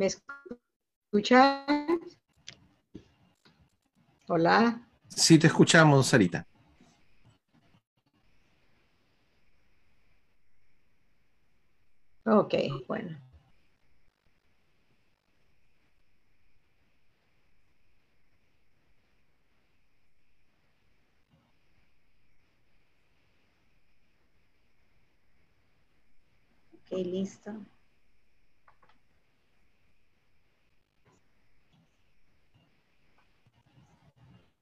¿Me escuchas? Hola. Sí, te escuchamos, Sarita. Ok, bueno. Ok, listo.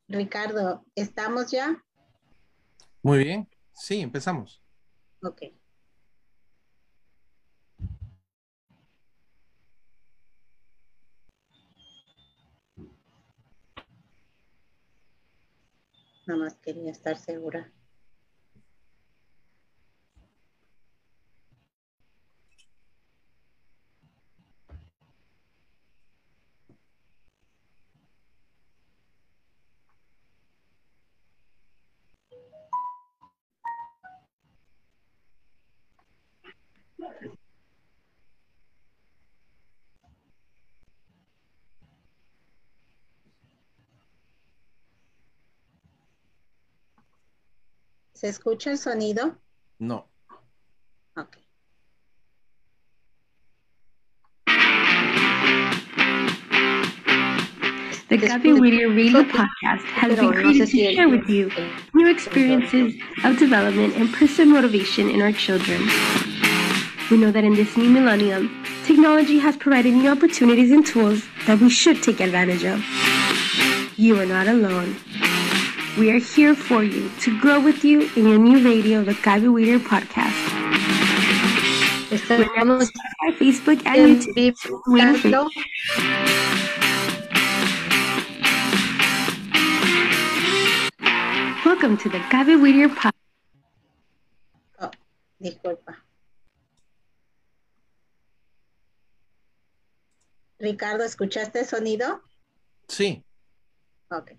Ricardo, ¿estamos ya? Muy bien. Sí, empezamos. Ok. Nada más quería estar segura. ¿Se escucha el sonido? No. Ok. The Gaby Whittier Radio Podcast has been created to share with you new experiences of development and personal motivation in our children. We know that in this new millennium, technology has provided new opportunities and tools that we should take advantage of. You are not alone. We are here for you to grow with you in your new radio, the Gaby Weeder podcast. We're on Facebook, and YouTube. so we're waiting for you. Welcome to the Gaby Whittier podcast. Oh, disculpa. Ricardo, ¿escuchaste el sonido? Sí. Ok.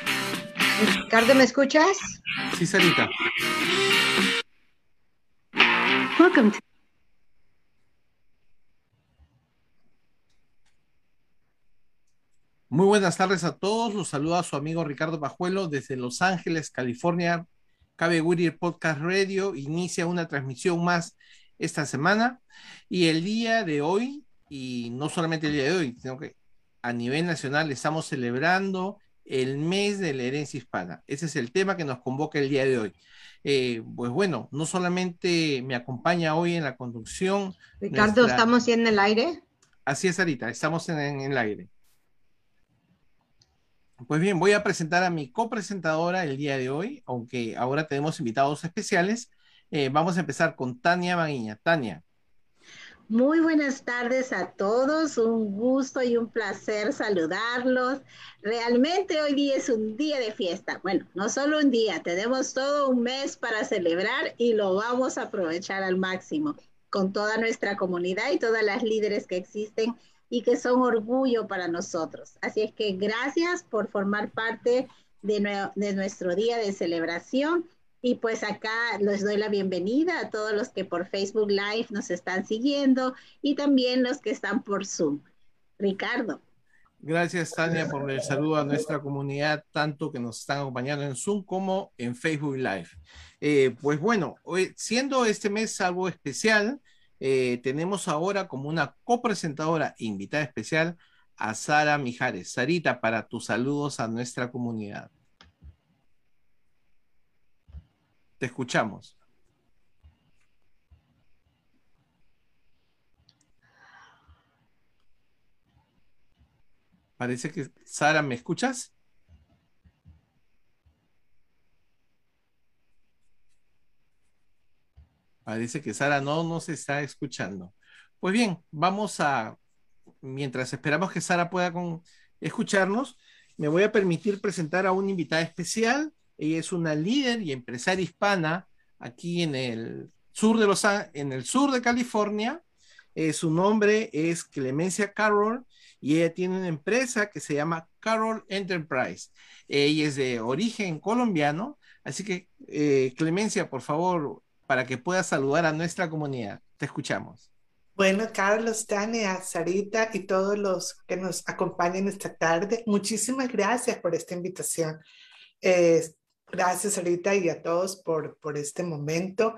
Ricardo, ¿me escuchas? Sí, Sarita. Welcome to Muy buenas tardes a todos. Los saluda su amigo Ricardo Pajuelo desde Los Ángeles, California. Cabe Whittier Podcast Radio inicia una transmisión más esta semana y el día de hoy, y no solamente el día de hoy, sino que a nivel nacional estamos celebrando el mes de la herencia hispana. Ese es el tema que nos convoca el día de hoy. Eh, pues bueno, no solamente me acompaña hoy en la conducción. Ricardo, nuestra- ¿estamos en el aire? Así es, Sarita, estamos en, en el aire. Pues bien, voy a presentar a mi copresentadora el día de hoy, aunque ahora tenemos invitados especiales. Eh, vamos a empezar con Tania Maguiña. Tania, Muy buenas tardes a todos, un gusto y un placer saludarlos. Realmente hoy día es un día de fiesta. Bueno, no solo un día, tenemos todo un mes para celebrar y lo vamos a aprovechar al máximo con toda nuestra comunidad y todas las líderes que existen y que son orgullo para nosotros. Así es que gracias por formar parte de, de nuestro día de celebración. Y pues acá les doy la bienvenida a todos los que por Facebook Live nos están siguiendo y también los que están por Zoom. Ricardo. gracias Tania por el saludo a nuestra comunidad, tanto que nos están acompañando en Zoom como en Facebook Live. Eh, pues bueno, hoy, siendo este mes algo especial, eh, tenemos ahora como una copresentadora invitada especial a Sara Mijares. Sarita, para tus saludos a nuestra comunidad. Te escuchamos. Parece que Sara, ¿me escuchas? Parece que Sara no nos está escuchando. Pues bien, vamos a, mientras esperamos que Sara pueda con- escucharnos, me voy a permitir presentar a una invitada especial. Ella es una líder y empresaria hispana aquí en el sur de Los sur de California. Eh, su nombre es Clemencia Carroll y ella tiene una empresa que se llama Carroll Enterprise. Ella es de origen colombiano, así que eh, Clemencia, por favor, para que pueda saludar a nuestra comunidad. Te escuchamos. Bueno, Carlos, Tania, Sarita y todos los que nos acompañan esta tarde, muchísimas gracias por esta invitación. Eh, gracias, Sarita, y a todos por, por este momento.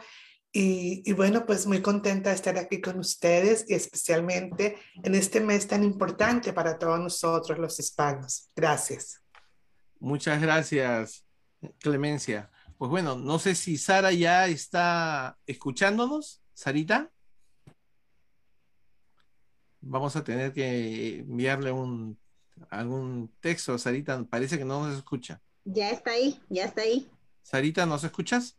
Y, y bueno, pues muy contenta de estar aquí con ustedes y especialmente en este mes tan importante para todos nosotros los hispanos. Gracias. Muchas gracias, Clemencia. Pues bueno, no sé si Sara ya está escuchándonos. Sarita. Vamos a tener que enviarle un algún texto a Sarita. Parece que no nos escucha. Ya está ahí, ya está ahí. Sarita, ¿nos escuchas?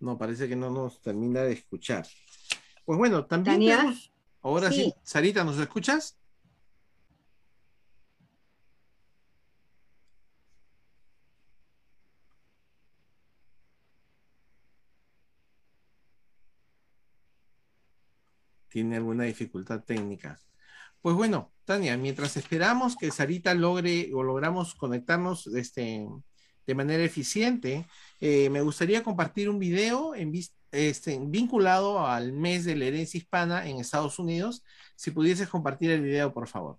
No, parece que no nos termina de escuchar. Pues bueno, también tenemos- Ahora sí. Sí. Sarita, ¿nos escuchas? Tiene alguna dificultad técnica. Pues bueno, Tania, mientras esperamos que Sarita logre o logramos conectarnos este, de manera eficiente, eh, me gustaría compartir un video en este, vinculado al mes de la herencia hispana en Estados Unidos. Si pudieses compartir el video, por favor.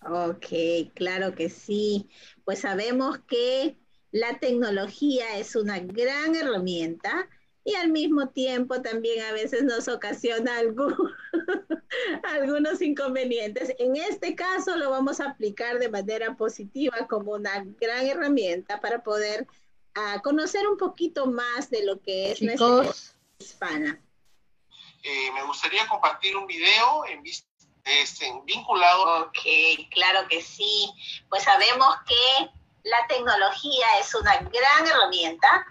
Ok, claro que sí. Pues sabemos que la tecnología es una gran herramienta y al mismo tiempo también a veces nos ocasiona algunos inconvenientes. En este caso lo vamos a aplicar de manera positiva como una gran herramienta para poder ah, conocer un poquito más de lo que es nuestra hispana. Eh, me gustaría compartir un video en este, vinculado. Ok, claro que sí. Pues sabemos que la tecnología es una gran herramienta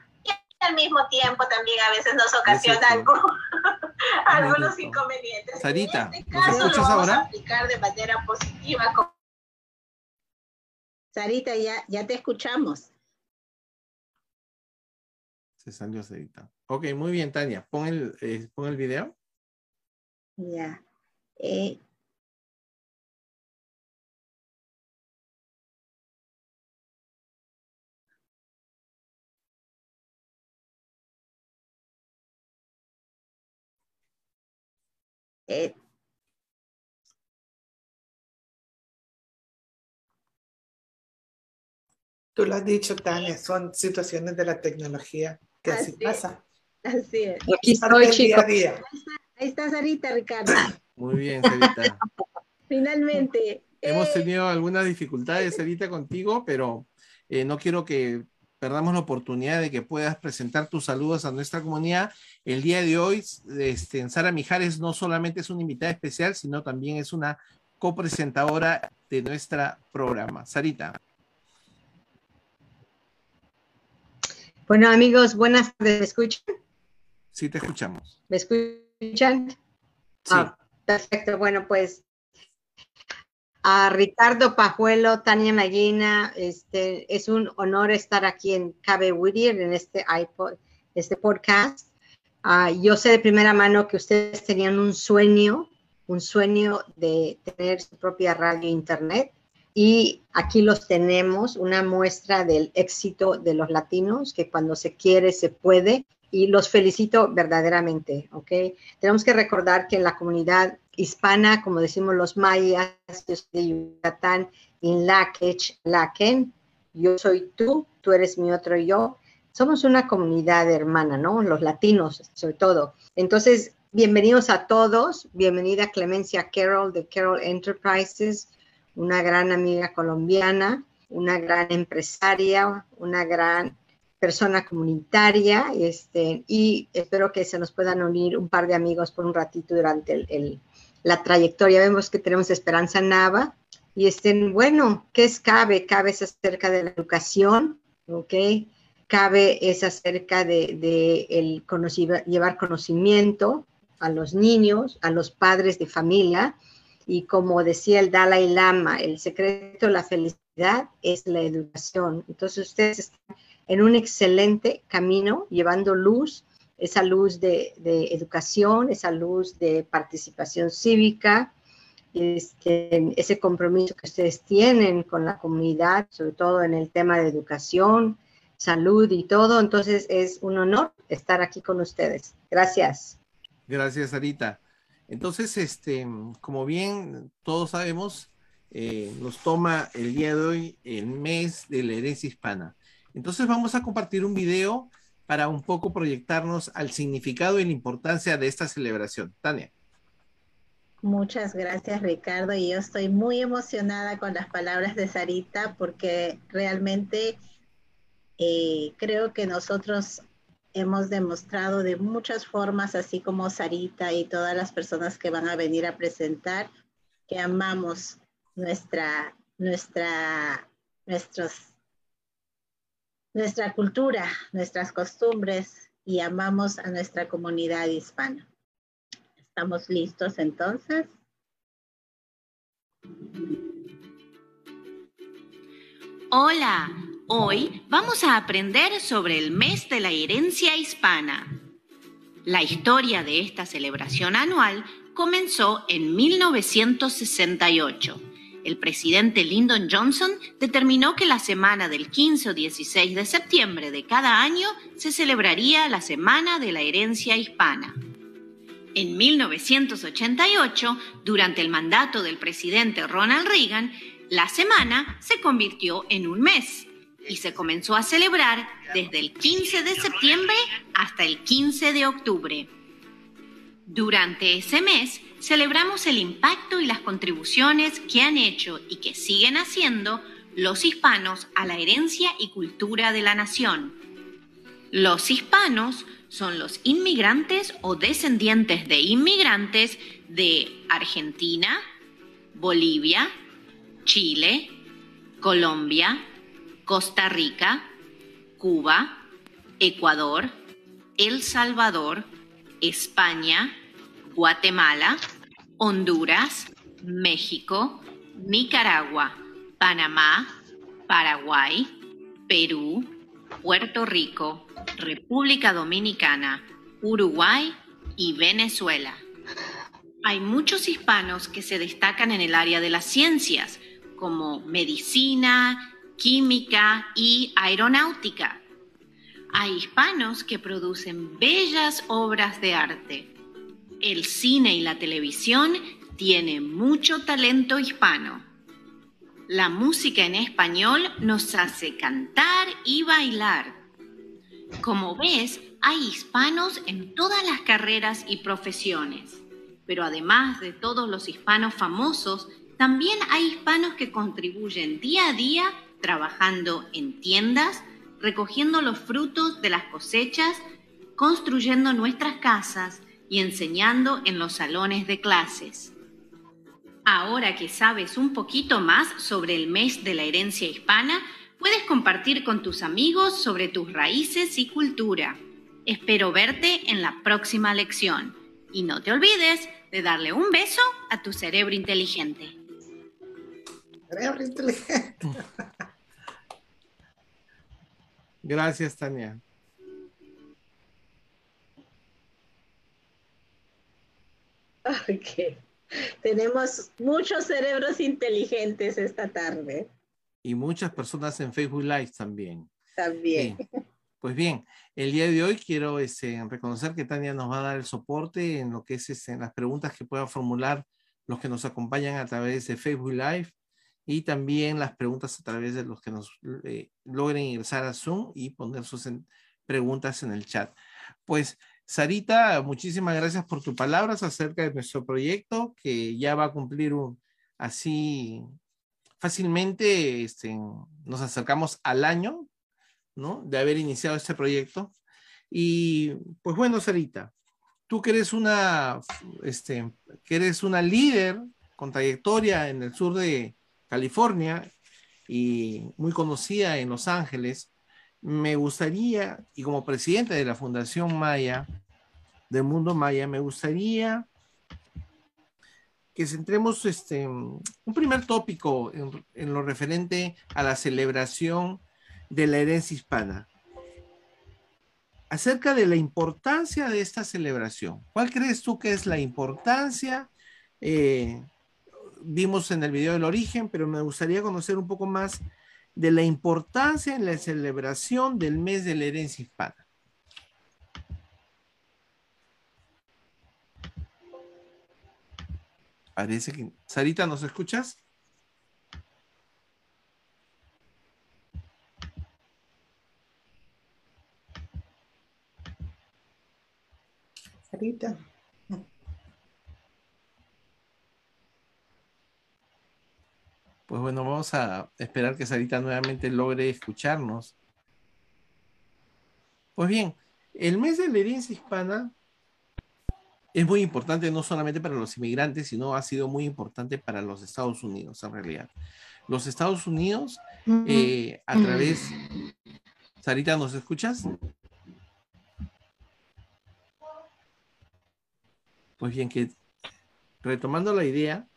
al mismo tiempo también a veces nos ocasiona algunos inconvenientes. Sarita, este ¿nos escuchas ahora? aplicar de manera positiva. Sarita, ya, ya te escuchamos. Se salió Sarita. Ok, muy bien, Tania. Pon el, eh, pon el video. Ya. Eh, Eh, Tú lo has dicho, Tania, son situaciones de la tecnología que así, pasa. Así es. Aquí estoy, chicos. Ahí está Sarita, Ricardo. Muy bien, Sarita. Finalmente. Hemos eh, tenido algunas dificultades, Sarita, contigo, pero eh, no quiero que perdamos la oportunidad de que puedas presentar tus saludos a nuestra comunidad. El día de hoy, este, Sara Mijares no solamente es una invitada especial, sino también es una copresentadora de nuestra programa. Sarita. Bueno, amigos, buenas tardes. ¿Me escuchan? Sí, te escuchamos. ¿Me escuchan? Sí. Ah, perfecto. Bueno, pues a Ricardo Pajuelo, Tania Magina, este, es un honor estar aquí en Cabe Whittier, en este iPod, este podcast. Ah, yo sé de primera mano que ustedes tenían un sueño, un sueño de tener su propia radio internet y aquí los tenemos, una muestra del éxito de los latinos, que cuando se quiere se puede y los felicito verdaderamente, ¿ok? Tenemos que recordar que en la comunidad hispana, como decimos los mayas, yo soy de Yucatán, in Lakech, Laken, yo soy tú, tú eres mi otro yo. Somos una comunidad hermana, ¿no? Los latinos, sobre todo. Entonces, bienvenidos a todos. Bienvenida Clemencia Carroll de Carroll Enterprises, una gran amiga colombiana, una gran empresaria, una gran persona comunitaria, este, y espero que se nos puedan unir un par de amigos por un ratito durante el, la trayectoria. Vemos que tenemos Esperanza Nava. Y estén, bueno, ¿qué es CABE? CABE es acerca de la educación, ¿ok? CABE es acerca de, el llevar conocimiento a los niños, a los padres de familia. Y como decía el Dalai Lama, el secreto de la felicidad es la educación. Entonces ustedes están en un excelente camino, llevando luz esa luz de, educación, esa luz de participación cívica, este, ese compromiso que ustedes tienen con la comunidad, sobre todo en el tema de educación, salud y todo. Entonces es un honor estar aquí con ustedes. Gracias. Gracias, Sarita. Entonces, este, como bien todos sabemos, eh, nos toma el día de hoy el mes de la herencia hispana. Entonces vamos a compartir un video para un poco proyectarnos al significado y la importancia de esta celebración. Tania. Muchas gracias Ricardo y yo estoy muy emocionada con las palabras de Sarita porque realmente eh, creo que nosotros hemos demostrado de muchas formas, así como Sarita y todas las personas que van a venir a presentar, que amamos nuestra, nuestra, nuestros nuestra cultura, nuestras costumbres y amamos a nuestra comunidad hispana. ¿Estamos listos entonces? Hola, hoy vamos a aprender sobre el mes de la herencia hispana. La historia de esta celebración anual comenzó en 1968 el presidente Lyndon Johnson determinó que la semana del 15 o 16 de septiembre de cada año se celebraría la Semana de la Herencia Hispana. En 1988, durante el mandato del presidente Ronald Reagan, la semana se convirtió en un mes. y se comenzó a celebrar desde el 15 de septiembre hasta el 15 de octubre. Durante ese mes celebramos el impacto y las contribuciones que han hecho y que siguen haciendo los hispanos a la herencia y cultura de la nación. Los hispanos son los inmigrantes o descendientes de inmigrantes de Argentina, Bolivia, Chile, Colombia, Costa Rica, Cuba, Ecuador, El Salvador, España, Guatemala, Honduras, México, Nicaragua, Panamá, Paraguay, Perú, Puerto Rico, República Dominicana, Uruguay y Venezuela. Hay muchos hispanos que se destacan en el área de las ciencias, como medicina, química y aeronáutica. Hay hispanos que producen bellas obras de arte. El cine y la televisión tienen mucho talento hispano. La música en español nos hace cantar y bailar. Como ves, hay hispanos en todas las carreras y profesiones. Pero además de todos los hispanos famosos, también hay hispanos que contribuyen día a día trabajando en tiendas, recogiendo los frutos de las cosechas, construyendo nuestras casas y enseñando en los salones de clases. Ahora que sabes un poquito más sobre el mes de la herencia hispana, puedes compartir con tus amigos sobre tus raíces y cultura. Espero verte en la próxima lección. Y no te olvides de darle un beso a tu cerebro inteligente. Cerebro inteligente. Gracias, Tania. Ok. Tenemos muchos cerebros inteligentes esta tarde. Y muchas personas en Facebook Live también. También. Pues bien, el día de hoy quiero este, reconocer que Tania nos va a dar el soporte en lo que es este, en las preguntas que puedan formular los que nos acompañan a través de Facebook Live y también las preguntas a través de los que nos eh, logren ingresar a Zoom y poner sus preguntas en el chat. Pues, Sarita, muchísimas gracias por tus palabras acerca de nuestro proyecto que ya va a cumplir así fácilmente, este, nos acercamos al año, ¿no? De haber iniciado este proyecto. Y pues bueno, Sarita, tú que eres una, este, que eres una líder con trayectoria en el sur de, California y muy conocida en Los Ángeles, me gustaría, y como presidente de la Fundación Maya, del Mundo Maya, me gustaría que centremos este, un primer tópico en, lo referente a la celebración de la herencia hispana. Acerca de la importancia de esta celebración, ¿cuál crees tú que es la importancia eh, vimos en el video del origen, pero me gustaría conocer un poco más de la importancia en la celebración del mes de la herencia hispana. Parece que... Sarita, ¿nos escuchas? Sarita. Pues bueno, vamos a esperar que Sarita nuevamente logre escucharnos. Pues bien, el mes de la herencia hispana es muy importante no solamente para los inmigrantes, sino ha sido muy importante para los Estados Unidos en realidad. Los Estados Unidos, eh, a través... Sarita, ¿nos escuchas? Pues bien, que retomando la idea,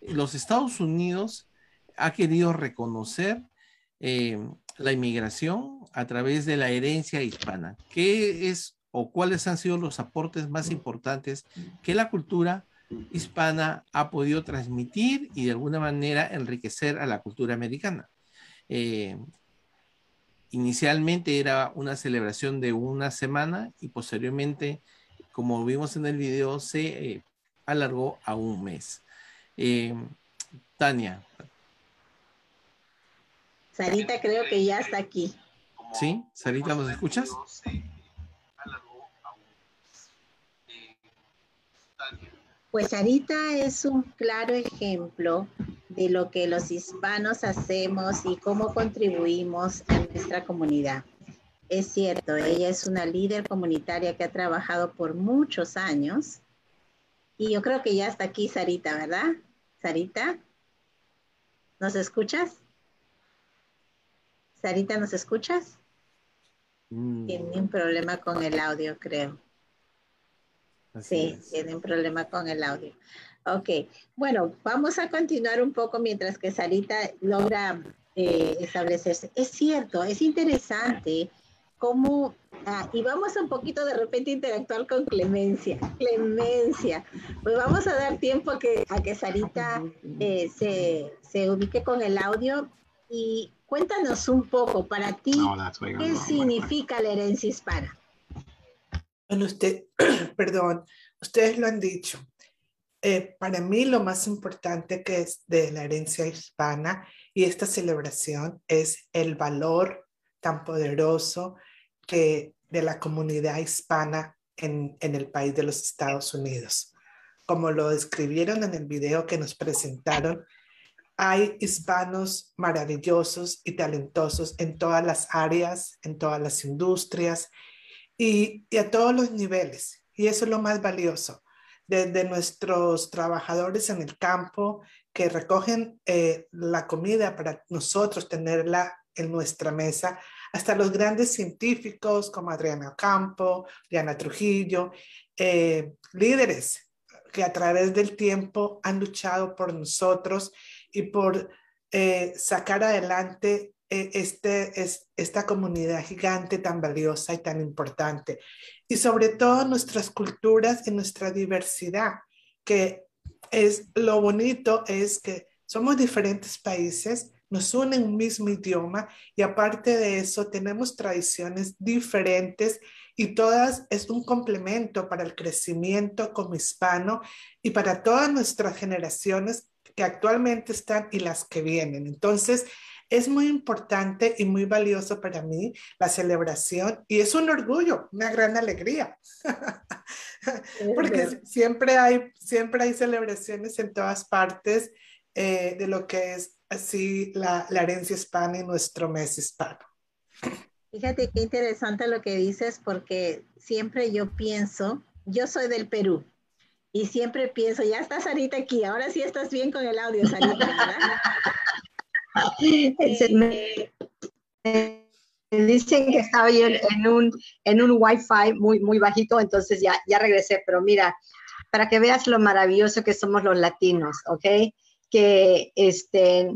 los Estados Unidos ha querido reconocer eh, la inmigración a través de la herencia hispana. ¿Qué es o cuáles han sido los aportes más importantes que la cultura hispana ha podido transmitir y de alguna manera enriquecer a la cultura americana? Eh, inicialmente era una celebración de una semana y posteriormente, como vimos en el video, se eh, alargó a un mes. Tania, Sarita creo que ya está aquí. ¿Sí? Sarita, ¿nos escuchas? Pues Sarita es un claro ejemplo de lo que los hispanos hacemos y cómo contribuimos a nuestra comunidad. Es cierto, ella es una líder comunitaria que ha trabajado por muchos años y yo creo que ya está aquí Sarita, ¿verdad? Sarita, ¿nos escuchas? Sarita, ¿nos escuchas? Mm. Tiene un problema con el audio, creo. sí, tiene un problema con el audio. Ok, bueno, vamos a continuar un poco mientras que Sarita logra eh, establecerse. Es cierto, es interesante cómo, ah, y vamos a un poquito de repente interactuar con Clemencia. Clemencia, pues vamos a dar tiempo a que, a que Sarita eh, se, se ubique con el audio y Cuéntanos un poco para ti, ¿qué significa la herencia hispana? Bueno, usted, perdón, ustedes lo han dicho. Eh, para mí lo más importante que es de la herencia hispana y esta celebración es el valor tan poderoso que de la comunidad hispana en, en el país de los Estados Unidos. Como lo describieron en el video que nos presentaron, hay hispanos maravillosos y talentosos en todas las áreas, en todas las industrias y, a todos los niveles. Y eso es lo más valioso. Desde nuestros trabajadores en el campo que recogen eh, la comida para nosotros tenerla en nuestra mesa, hasta los grandes científicos como Adriana Campo, Diana Trujillo, eh, líderes que a través del tiempo han luchado por nosotros y por eh, sacar adelante eh, este, es, esta comunidad gigante tan valiosa y tan importante. Y sobre todo nuestras culturas y nuestra diversidad, que es lo bonito, es que somos diferentes países, nos unen un mismo idioma y aparte de eso tenemos tradiciones diferentes y todas es un complemento para el crecimiento como hispano y para todas nuestras generaciones que actualmente están y las que vienen. Entonces, es muy importante y muy valioso para mí la celebración y es un orgullo, una gran alegría, porque siempre hay, siempre hay celebraciones en todas partes eh, de lo que es así la, la herencia hispana y nuestro mes hispano. Fíjate qué interesante lo que dices porque siempre yo pienso, yo soy del Perú, y siempre pienso, ya está Sarita aquí, ahora sí estás bien con el audio, Sarita, ¿verdad? Eh, dicen que estaba yo en un, en un wifi muy, muy bajito, entonces ya, ya regresé, pero mira, para que veas lo maravilloso que somos los latinos, ¿ok? Que este,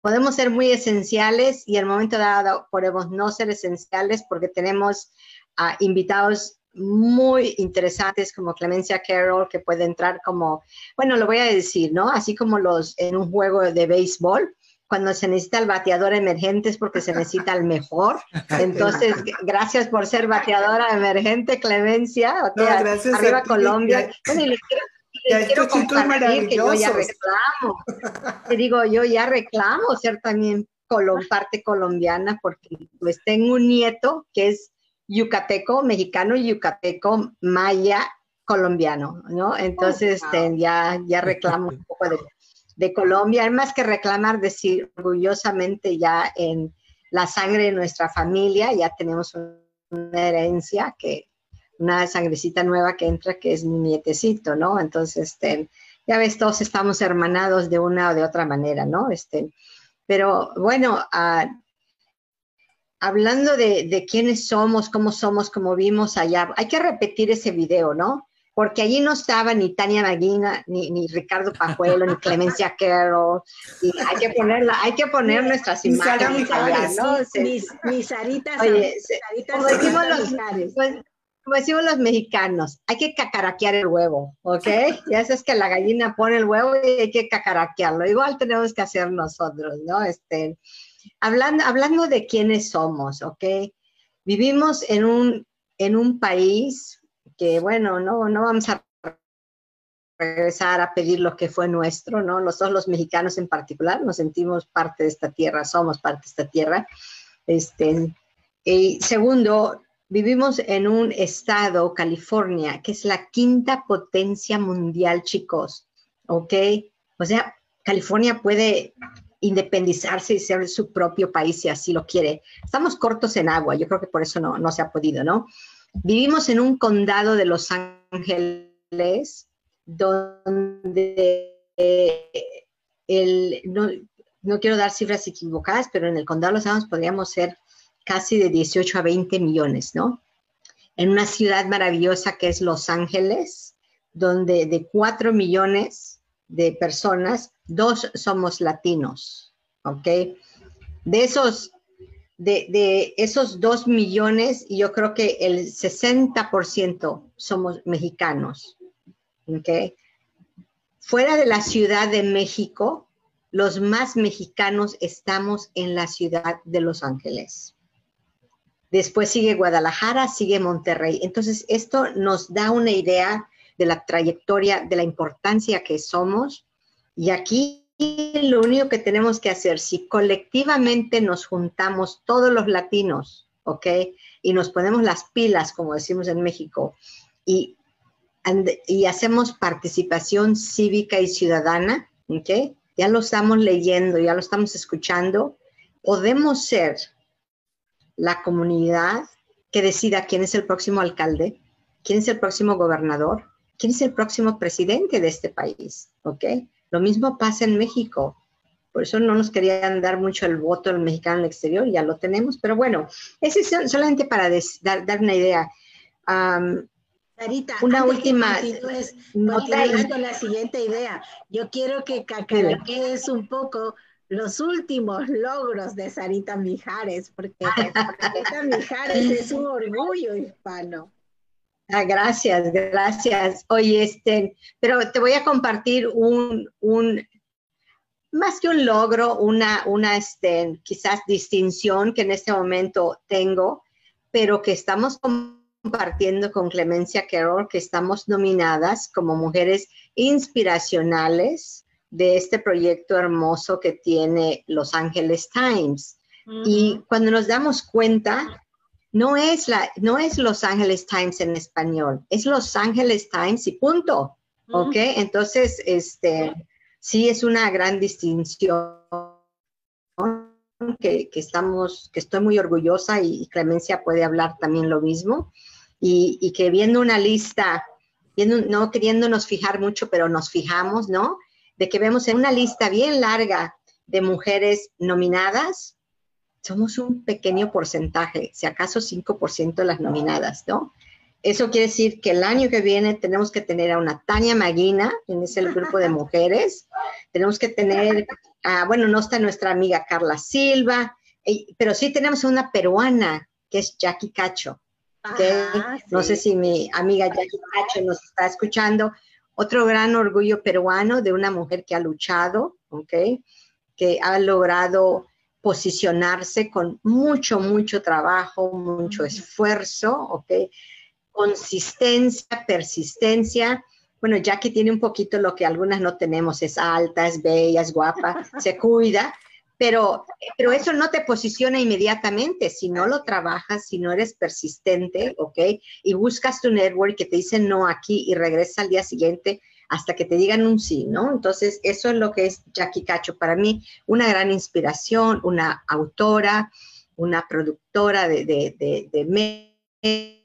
podemos ser muy esenciales y el momento dado podemos no ser esenciales porque tenemos uh, invitados muy interesantes como Clemencia Carroll, que puede entrar como, bueno, lo voy a decir, ¿no? Así como los en un juego de béisbol, cuando se necesita el bateador emergente es porque se necesita el mejor. Entonces, gracias por ser bateadora emergente, Clemencia. gracias arriba Colombia. Bueno, y quiero, compartir que yo ya reclamo. Te digo, yo ya reclamo ser también parte colombiana porque pues tengo un nieto que es yucateco mexicano yucateco maya colombiano, ¿no? Entonces oh, este, ya, ya reclamo un poco de, de Colombia, más que reclamar, decir orgullosamente ya en la sangre de nuestra familia, ya tenemos una herencia que una sangrecita nueva que entra, que es mi nietecito, ¿no? Entonces, este, ya ves, todos estamos hermanados de una o de otra manera, ¿no? Este, pero bueno, uh, hablando de, quiénes somos, cómo somos, como vimos allá, hay que repetir ese video, ¿no? Porque allí no estaba ni Tania Maguina, ni, Ricardo Pajuelo, ni Clemencia. Y hay que ponerla, hay que poner nuestras imágenes allá, ¿no? Ni, Sarita, Oye, como, decimos los, pues, como decimos los mexicanos, hay que cacaraquear el huevo, ¿ok? Ya sabes que la gallina pone el huevo y hay que cacaraquearlo. Igual tenemos que hacer nosotros, ¿no? Este, hablando, hablando de quiénes somos, ¿ok? Vivimos en un, en un país que, bueno, no, no vamos a regresar a pedir lo que fue nuestro, ¿no? Nosotros los mexicanos en particular nos sentimos parte de esta tierra, somos parte de esta tierra. Este, y segundo, vivimos en un estado, California, que es la quinta potencia mundial, chicos, ¿ok? O sea, California puede independizarse y ser su propio país si así lo quiere. Estamos cortos en agua, yo creo que por eso no, no se ha podido, ¿no? Vivimos en un condado de Los Ángeles donde el, no, no, quiero dar cifras equivocadas, pero en el condado de Los Ángeles podríamos ser casi de 18 a 20 millones, ¿no? En una ciudad maravillosa que es Los Ángeles, donde de 4 millones de personas, dos somos latinos, ¿ok? De esos, de, de esos 2 millones, yo creo que el 60% somos mexicanos, ¿ok? Fuera de la Ciudad de México, los más mexicanos estamos en la ciudad de Los Ángeles. Después sigue Guadalajara, sigue Monterrey. Entonces, esto nos da una idea de la trayectoria, de la importancia que somos. Y aquí lo único que tenemos que hacer, si colectivamente nos juntamos todos los latinos, ¿ok? Y nos ponemos las pilas, como decimos en México, y, hacemos participación cívica y ciudadana, ¿ok? Ya lo estamos leyendo, ya lo estamos escuchando, podemos ser la comunidad que decida quién es el próximo alcalde, quién es el próximo gobernador, quién es el próximo presidente de este país, ¿ok? Lo mismo pasa en México. Por eso no nos querían dar mucho el voto al mexicano en el exterior, ya lo tenemos, pero bueno, ese es solamente para dar, dar, una idea. Sarita, una última nota. la siguiente idea. Yo quiero que es un poco los últimos logros de Sarita Mijares, porque Sarita Mijares es un orgullo hispano. Ah, gracias, gracias. Oye, este, pero te voy a compartir un, un más que un logro, una, una este, quizás distinción que en este momento tengo, pero que estamos compartiendo con Clemencia Carroll, que estamos nominadas como mujeres inspiracionales de este proyecto hermoso que tiene Los Angeles Times. Y cuando nos damos cuenta, no es, la, no es Los Angeles Times en español, es Los Angeles Times y punto. ¿Ok? Entonces, este, sí es una gran distinción que, estamos, que estoy muy orgullosa y, Clemencia puede hablar también lo mismo. Y, y que viendo una lista, viendo, no queriéndonos fijar mucho, pero nos fijamos, ¿no? de que vemos en una lista bien larga de mujeres nominadas, somos un pequeño porcentaje, si acaso 5% de las nominadas, ¿no? Eso quiere decir que el año que viene tenemos que tener a una Tania Maguina en ese grupo de mujeres, tenemos que tener, bueno, no está nuestra amiga Carla Silva, pero sí tenemos a una peruana que es Jackie Cacho. No sé si mi amiga Jackie Cacho nos está escuchando, otro gran orgullo peruano de una mujer que ha luchado, ¿ok? Que ha logrado posicionarse con mucho, mucho trabajo, mucho esfuerzo, ¿ok? Consistencia, persistencia. Bueno, ya que tiene un poquito lo que algunas no tenemos, es alta, es bella, es guapa, se cuida, pero, pero eso no te posiciona inmediatamente. Si no lo trabajas, si no eres persistente, ¿ok? Y buscas tu network que te dice no aquí y regresa al día siguiente hasta que te digan un sí, ¿no? Entonces, eso es lo que es Jackie Cacho. Para mí, una gran inspiración, una autora, una productora de, de, de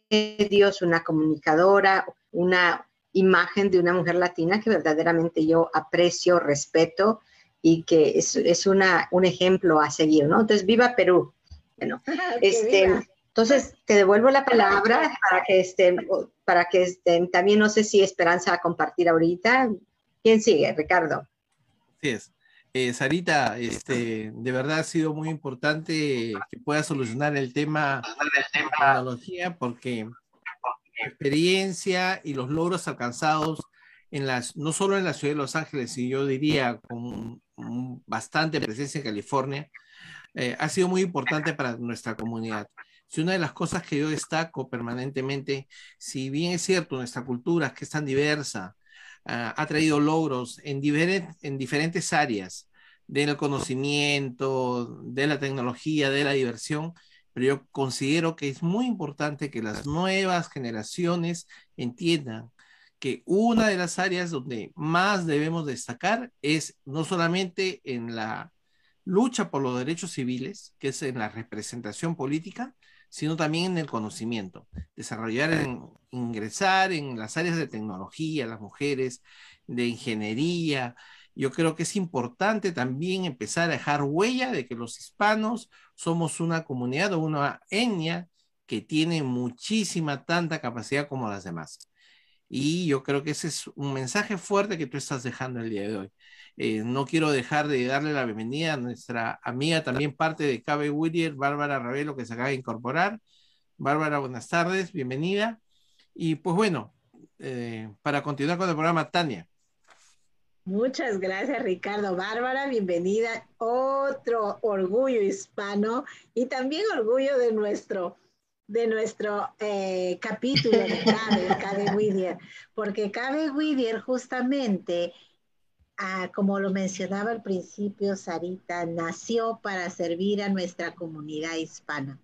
medios, una comunicadora, una imagen de una mujer latina que verdaderamente yo aprecio, respeto y que es, es una, un ejemplo a seguir, ¿no? Entonces, viva Perú. Bueno, este, entonces te devuelvo la palabra para que estén, para que estén, también no sé si Esperanza va a compartir ahorita. ¿Quién sigue, Ricardo? Sí es. Eh, Sarita, este, de verdad ha sido muy importante que pueda solucionar el tema de tecnología porque la experiencia y los logros alcanzados en las, no solo en la ciudad de Los Ángeles, y yo diría con bastante presencia en California, eh, ha sido muy importante para nuestra comunidad. Si una de las cosas que yo destaco permanentemente, si bien es cierto, nuestra cultura que es tan diversa, ah, ha traído logros en diferentes áreas del conocimiento, de la tecnología, de la diversión, pero yo considero que es muy importante que las nuevas generaciones entiendan que una de las áreas donde más debemos destacar es no solamente en la lucha por los derechos civiles, que es en la representación política, sino también en el conocimiento, desarrollar, en, ingresar en las áreas de tecnología, las mujeres, de ingeniería. Yo creo que es importante también empezar a dejar huella de que los hispanos somos una comunidad o una etnia que tiene muchísima, tanta capacidad como las demás. Y yo creo que ese es un mensaje fuerte que tú estás dejando el día de hoy. Eh, no quiero dejar de darle la bienvenida a nuestra amiga, también parte de KB Whittier, Bárbara Ravelo, que se acaba de incorporar. Bárbara, buenas tardes, bienvenida. Y pues bueno, eh, para continuar con el programa, Tania. Muchas gracias, Ricardo. Bárbara, bienvenida. Otro orgullo hispano y también orgullo de nuestro de nuestro eh, capítulo de Cabe, Cabe Whittier, porque Cabe Whittier justamente, ah, como lo mencionaba al principio Sarita, nació para servir a nuestra comunidad hispana.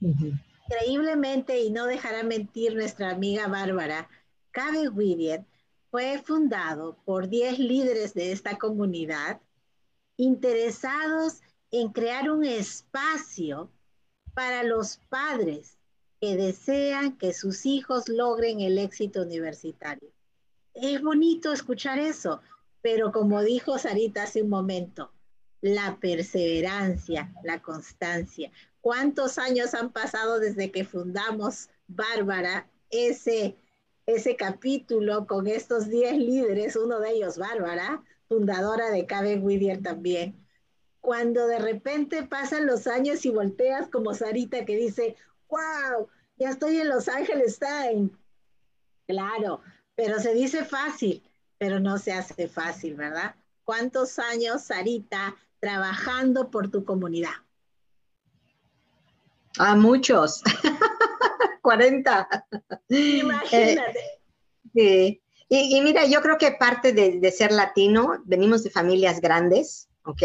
Increíblemente, y no dejará mentir nuestra amiga Bárbara, Cabe Whittier fue fundado por 10 líderes de esta comunidad interesados en crear un espacio para los padres que desean que sus hijos logren el éxito universitario. Es bonito escuchar eso, pero como dijo Sarita hace un momento, la perseverancia, la constancia. ¿Cuántos años han pasado desde que fundamos Bárbara ese, ese capítulo con estos 10 líderes, uno de ellos Bárbara, fundadora de Cabe Whittier también? cuando de repente pasan los años y volteas como Sarita que dice, wow, ya estoy en Los Ángeles Time. Claro, pero se dice fácil, pero no se hace fácil, ¿verdad? ¿Cuántos años, Sarita, trabajando por tu comunidad? A muchos. 40. Imagínate. sí. Y, mira, yo creo que parte de, de, ser latino, venimos de familias grandes, ¿ok?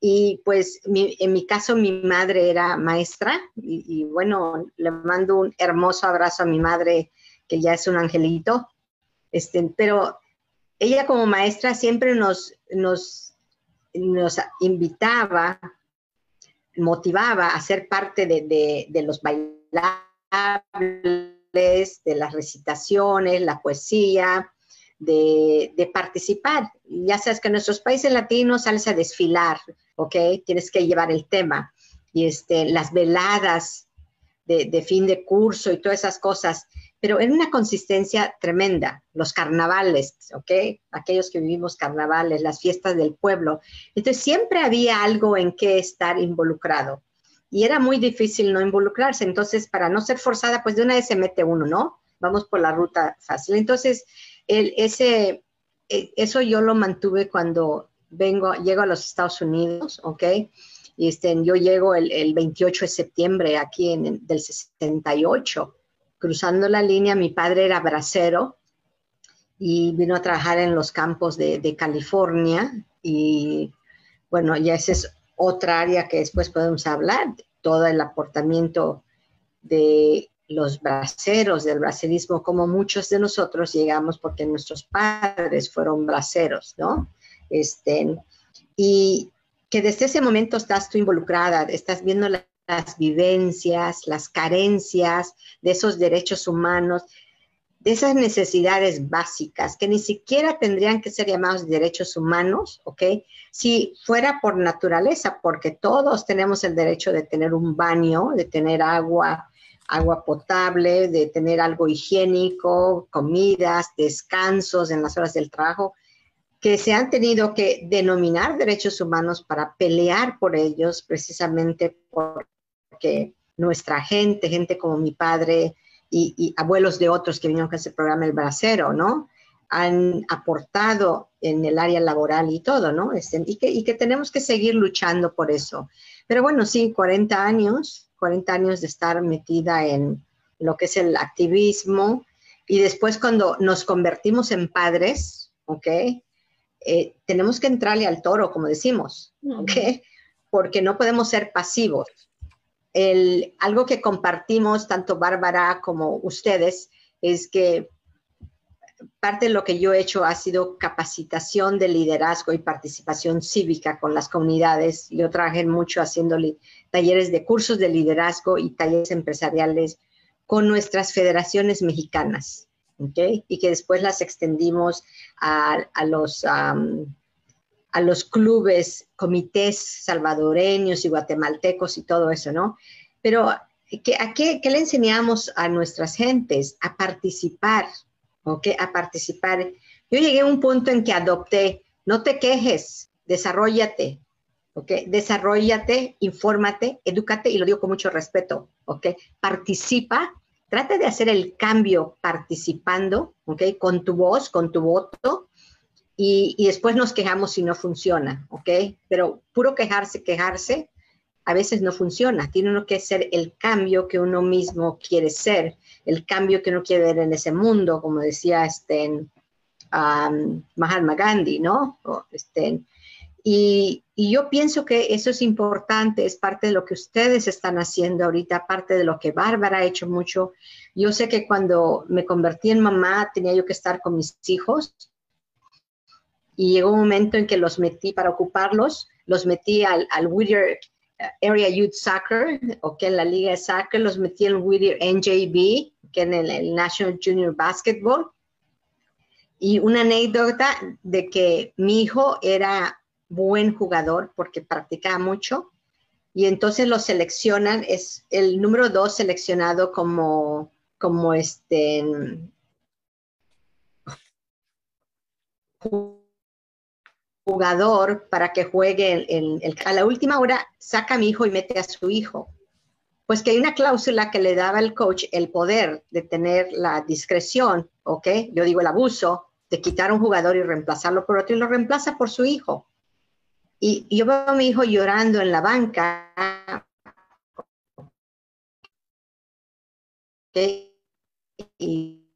Y pues en mi caso mi madre era maestra y, bueno, le mando un hermoso abrazo a mi madre que ya es un angelito, este, pero ella como maestra siempre nos, nos, nos invitaba, motivaba a ser parte de, de los bailables, de las recitaciones, la poesía, de, participar. Ya sabes que en nuestros países latinos sales a desfilar, ¿ok? Tienes que llevar el tema. Y este, las veladas de, fin de curso y todas esas cosas, pero en una consistencia tremenda. Los carnavales, ¿ok? Aquellos que vivimos carnavales, las fiestas del pueblo. Entonces siempre había algo en que estar involucrado. Y era muy difícil no involucrarse. Entonces, para no ser forzada, pues de una vez se mete uno, ¿no? Vamos por la ruta fácil. Entonces, ese, e, eso yo lo mantuve cuando vengo, llego a los Estados Unidos, ¿ok? Y este, yo llego el, 28 de septiembre aquí en, del 68. Cruzando la línea, mi padre era bracero y vino a trabajar en los campos de, California. Y bueno, ya esa es otra área que después podemos hablar, todo el aportamiento de los braceros del bracerismo, como muchos de nosotros llegamos porque nuestros padres fueron braceros, ¿no? Este, y que desde ese momento estás tú involucrada, estás viendo las vivencias, las carencias de esos derechos humanos, de esas necesidades básicas que ni siquiera tendrían que ser llamados derechos humanos, ¿ok? Si fuera por naturaleza, porque todos tenemos el derecho de tener un baño, de tener agua, agua potable, de tener algo higiénico, comidas, descansos en las horas del trabajo, que se han tenido que denominar derechos humanos para pelear por ellos, precisamente porque nuestra gente, gente como mi padre y, abuelos de otros que vinieron con ese programa El Bracero, ¿no? Han aportado en el área laboral y todo, ¿no? Este, y, que, y que tenemos que seguir luchando por eso. Pero bueno, sí, 40 años, 40 años de estar metida en lo que es el activismo, y después cuando nos convertimos en padres, ¿ok? Eh, tenemos que entrarle al toro, como decimos, ¿ok? Porque no podemos ser pasivos. El, algo que compartimos, tanto Bárbara como ustedes, es que parte de lo que yo he hecho ha sido capacitación de liderazgo y participación cívica con las comunidades. Yo trabajé mucho haciendo talleres de cursos de liderazgo y talleres empresariales con nuestras federaciones mexicanas, ¿okay? Y que después las extendimos a, los, a los clubes, comités salvadoreños y guatemaltecos y todo eso, ¿no? Pero, ¿qué, a qué, qué le enseñamos a nuestras gentes? A participar, ¿ok? A participar. Yo llegué a un punto en que adopté, no te quejes, desarrollate, ¿ok? Desarrollate, infórmate, edúcate, y lo digo con mucho respeto, ¿ok? Participa, trate de hacer el cambio participando, ¿ok? Con tu voz, con tu voto, y, después nos quejamos si no funciona, ¿ok? Pero puro quejarse, quejarse, a veces no funciona. Tiene uno que ser el cambio que uno mismo quiere ser, el cambio que uno quiere ver en ese mundo, como decía este, um, Mahatma Gandhi, ¿no? este, y, y, yo pienso que eso es importante, es parte de lo que ustedes están haciendo ahorita, parte de lo que Bárbara ha hecho mucho. Yo sé que cuando me convertí en mamá tenía yo que estar con mis hijos y llegó un momento en que los metí para ocuparlos, los metí al, al Whittier Area Youth Soccer, o que en la Liga de Soccer los metí en Whittier NJB, que en el, National Junior Basketball. Y una anécdota de que mi hijo era buen jugador porque practicaba mucho y entonces lo seleccionan, es el número dos seleccionado como, como este jugador para que juegue en, a la última hora saca a mi hijo y mete a su hijo. Pues que hay una cláusula que le daba al coach el poder de tener la discreción, ¿ok? Yo digo el abuso de quitar a un jugador y reemplazarlo por otro y lo reemplaza por su hijo. Y, yo veo a mi hijo llorando en la banca. ¿okay? y,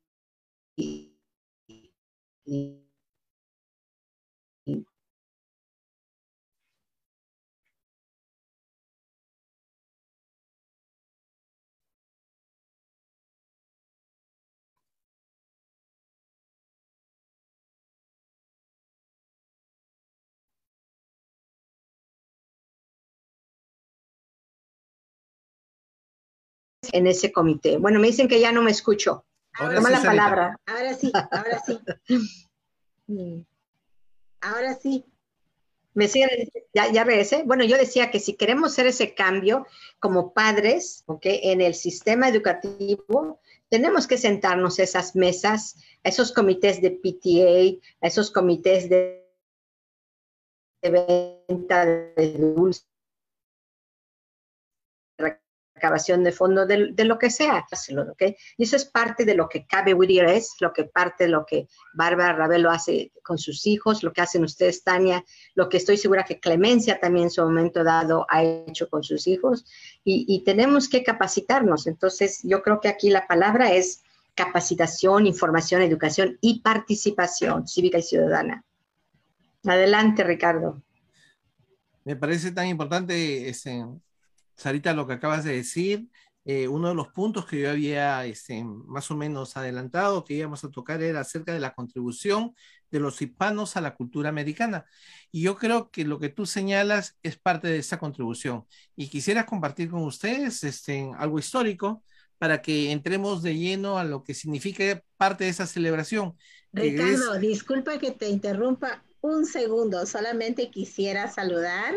en ese comité. Bueno, me dicen que ya no me escucho. Ahora Toma la palabra. Ahora sí, ahora sí. ahora sí. ¿Me siguen? ¿Ya, ya regresé? Bueno, yo decía que si queremos hacer ese cambio como padres, ¿ok? En el sistema educativo, tenemos que sentarnos a esas mesas, a esos comités de PTA, a esos comités de venta de dulces, recabación de fondo de, de, lo que sea, ¿okay? Y eso es parte de lo que Cabe Whittier es, lo que parte de lo que Bárbara Ravelo hace con sus hijos, lo que hacen ustedes, Tania, lo que estoy segura que Clemencia también en su momento dado ha hecho con sus hijos, y, y tenemos que capacitarnos. Entonces, yo creo que aquí la palabra es capacitación, información, educación y participación cívica y ciudadana. Adelante, Ricardo. Me parece tan importante ese, Sarita, lo que acabas de decir, eh, uno de los puntos que yo había este, más o menos adelantado que íbamos a tocar era acerca de la contribución de los hispanos a la cultura americana. Y yo creo que lo que tú señalas es parte de esa contribución. Y quisiera compartir con ustedes este, algo histórico para que entremos de lleno a lo que significa parte de esa celebración. Ricardo, disculpa que te interrumpa un segundo, solamente quisiera saludar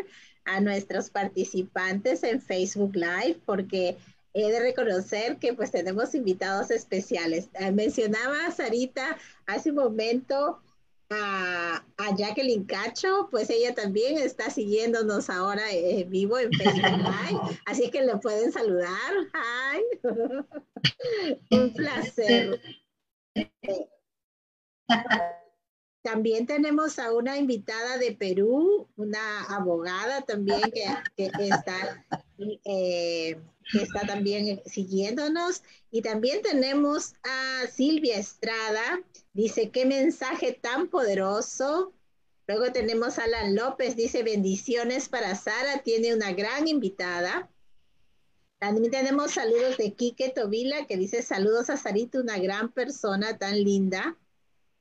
a nuestros participantes en Facebook Live porque he de reconocer que pues tenemos invitados especiales. Eh, mencionaba Sarita hace un momento a, a, Jacqueline Cacho, pues ella también está siguiéndonos ahora en vivo en Facebook Live, así que le pueden saludar. Hi. un placer. también tenemos a una invitada de Perú, una abogada también que, está, eh, está también siguiéndonos. Y también tenemos a Silvia Estrada, dice, qué mensaje tan poderoso. Luego tenemos a Alan López, dice, bendiciones para Sara, tiene una gran invitada. También tenemos saludos de Quique Tobila, que dice, saludos a Sarita, una gran persona tan linda.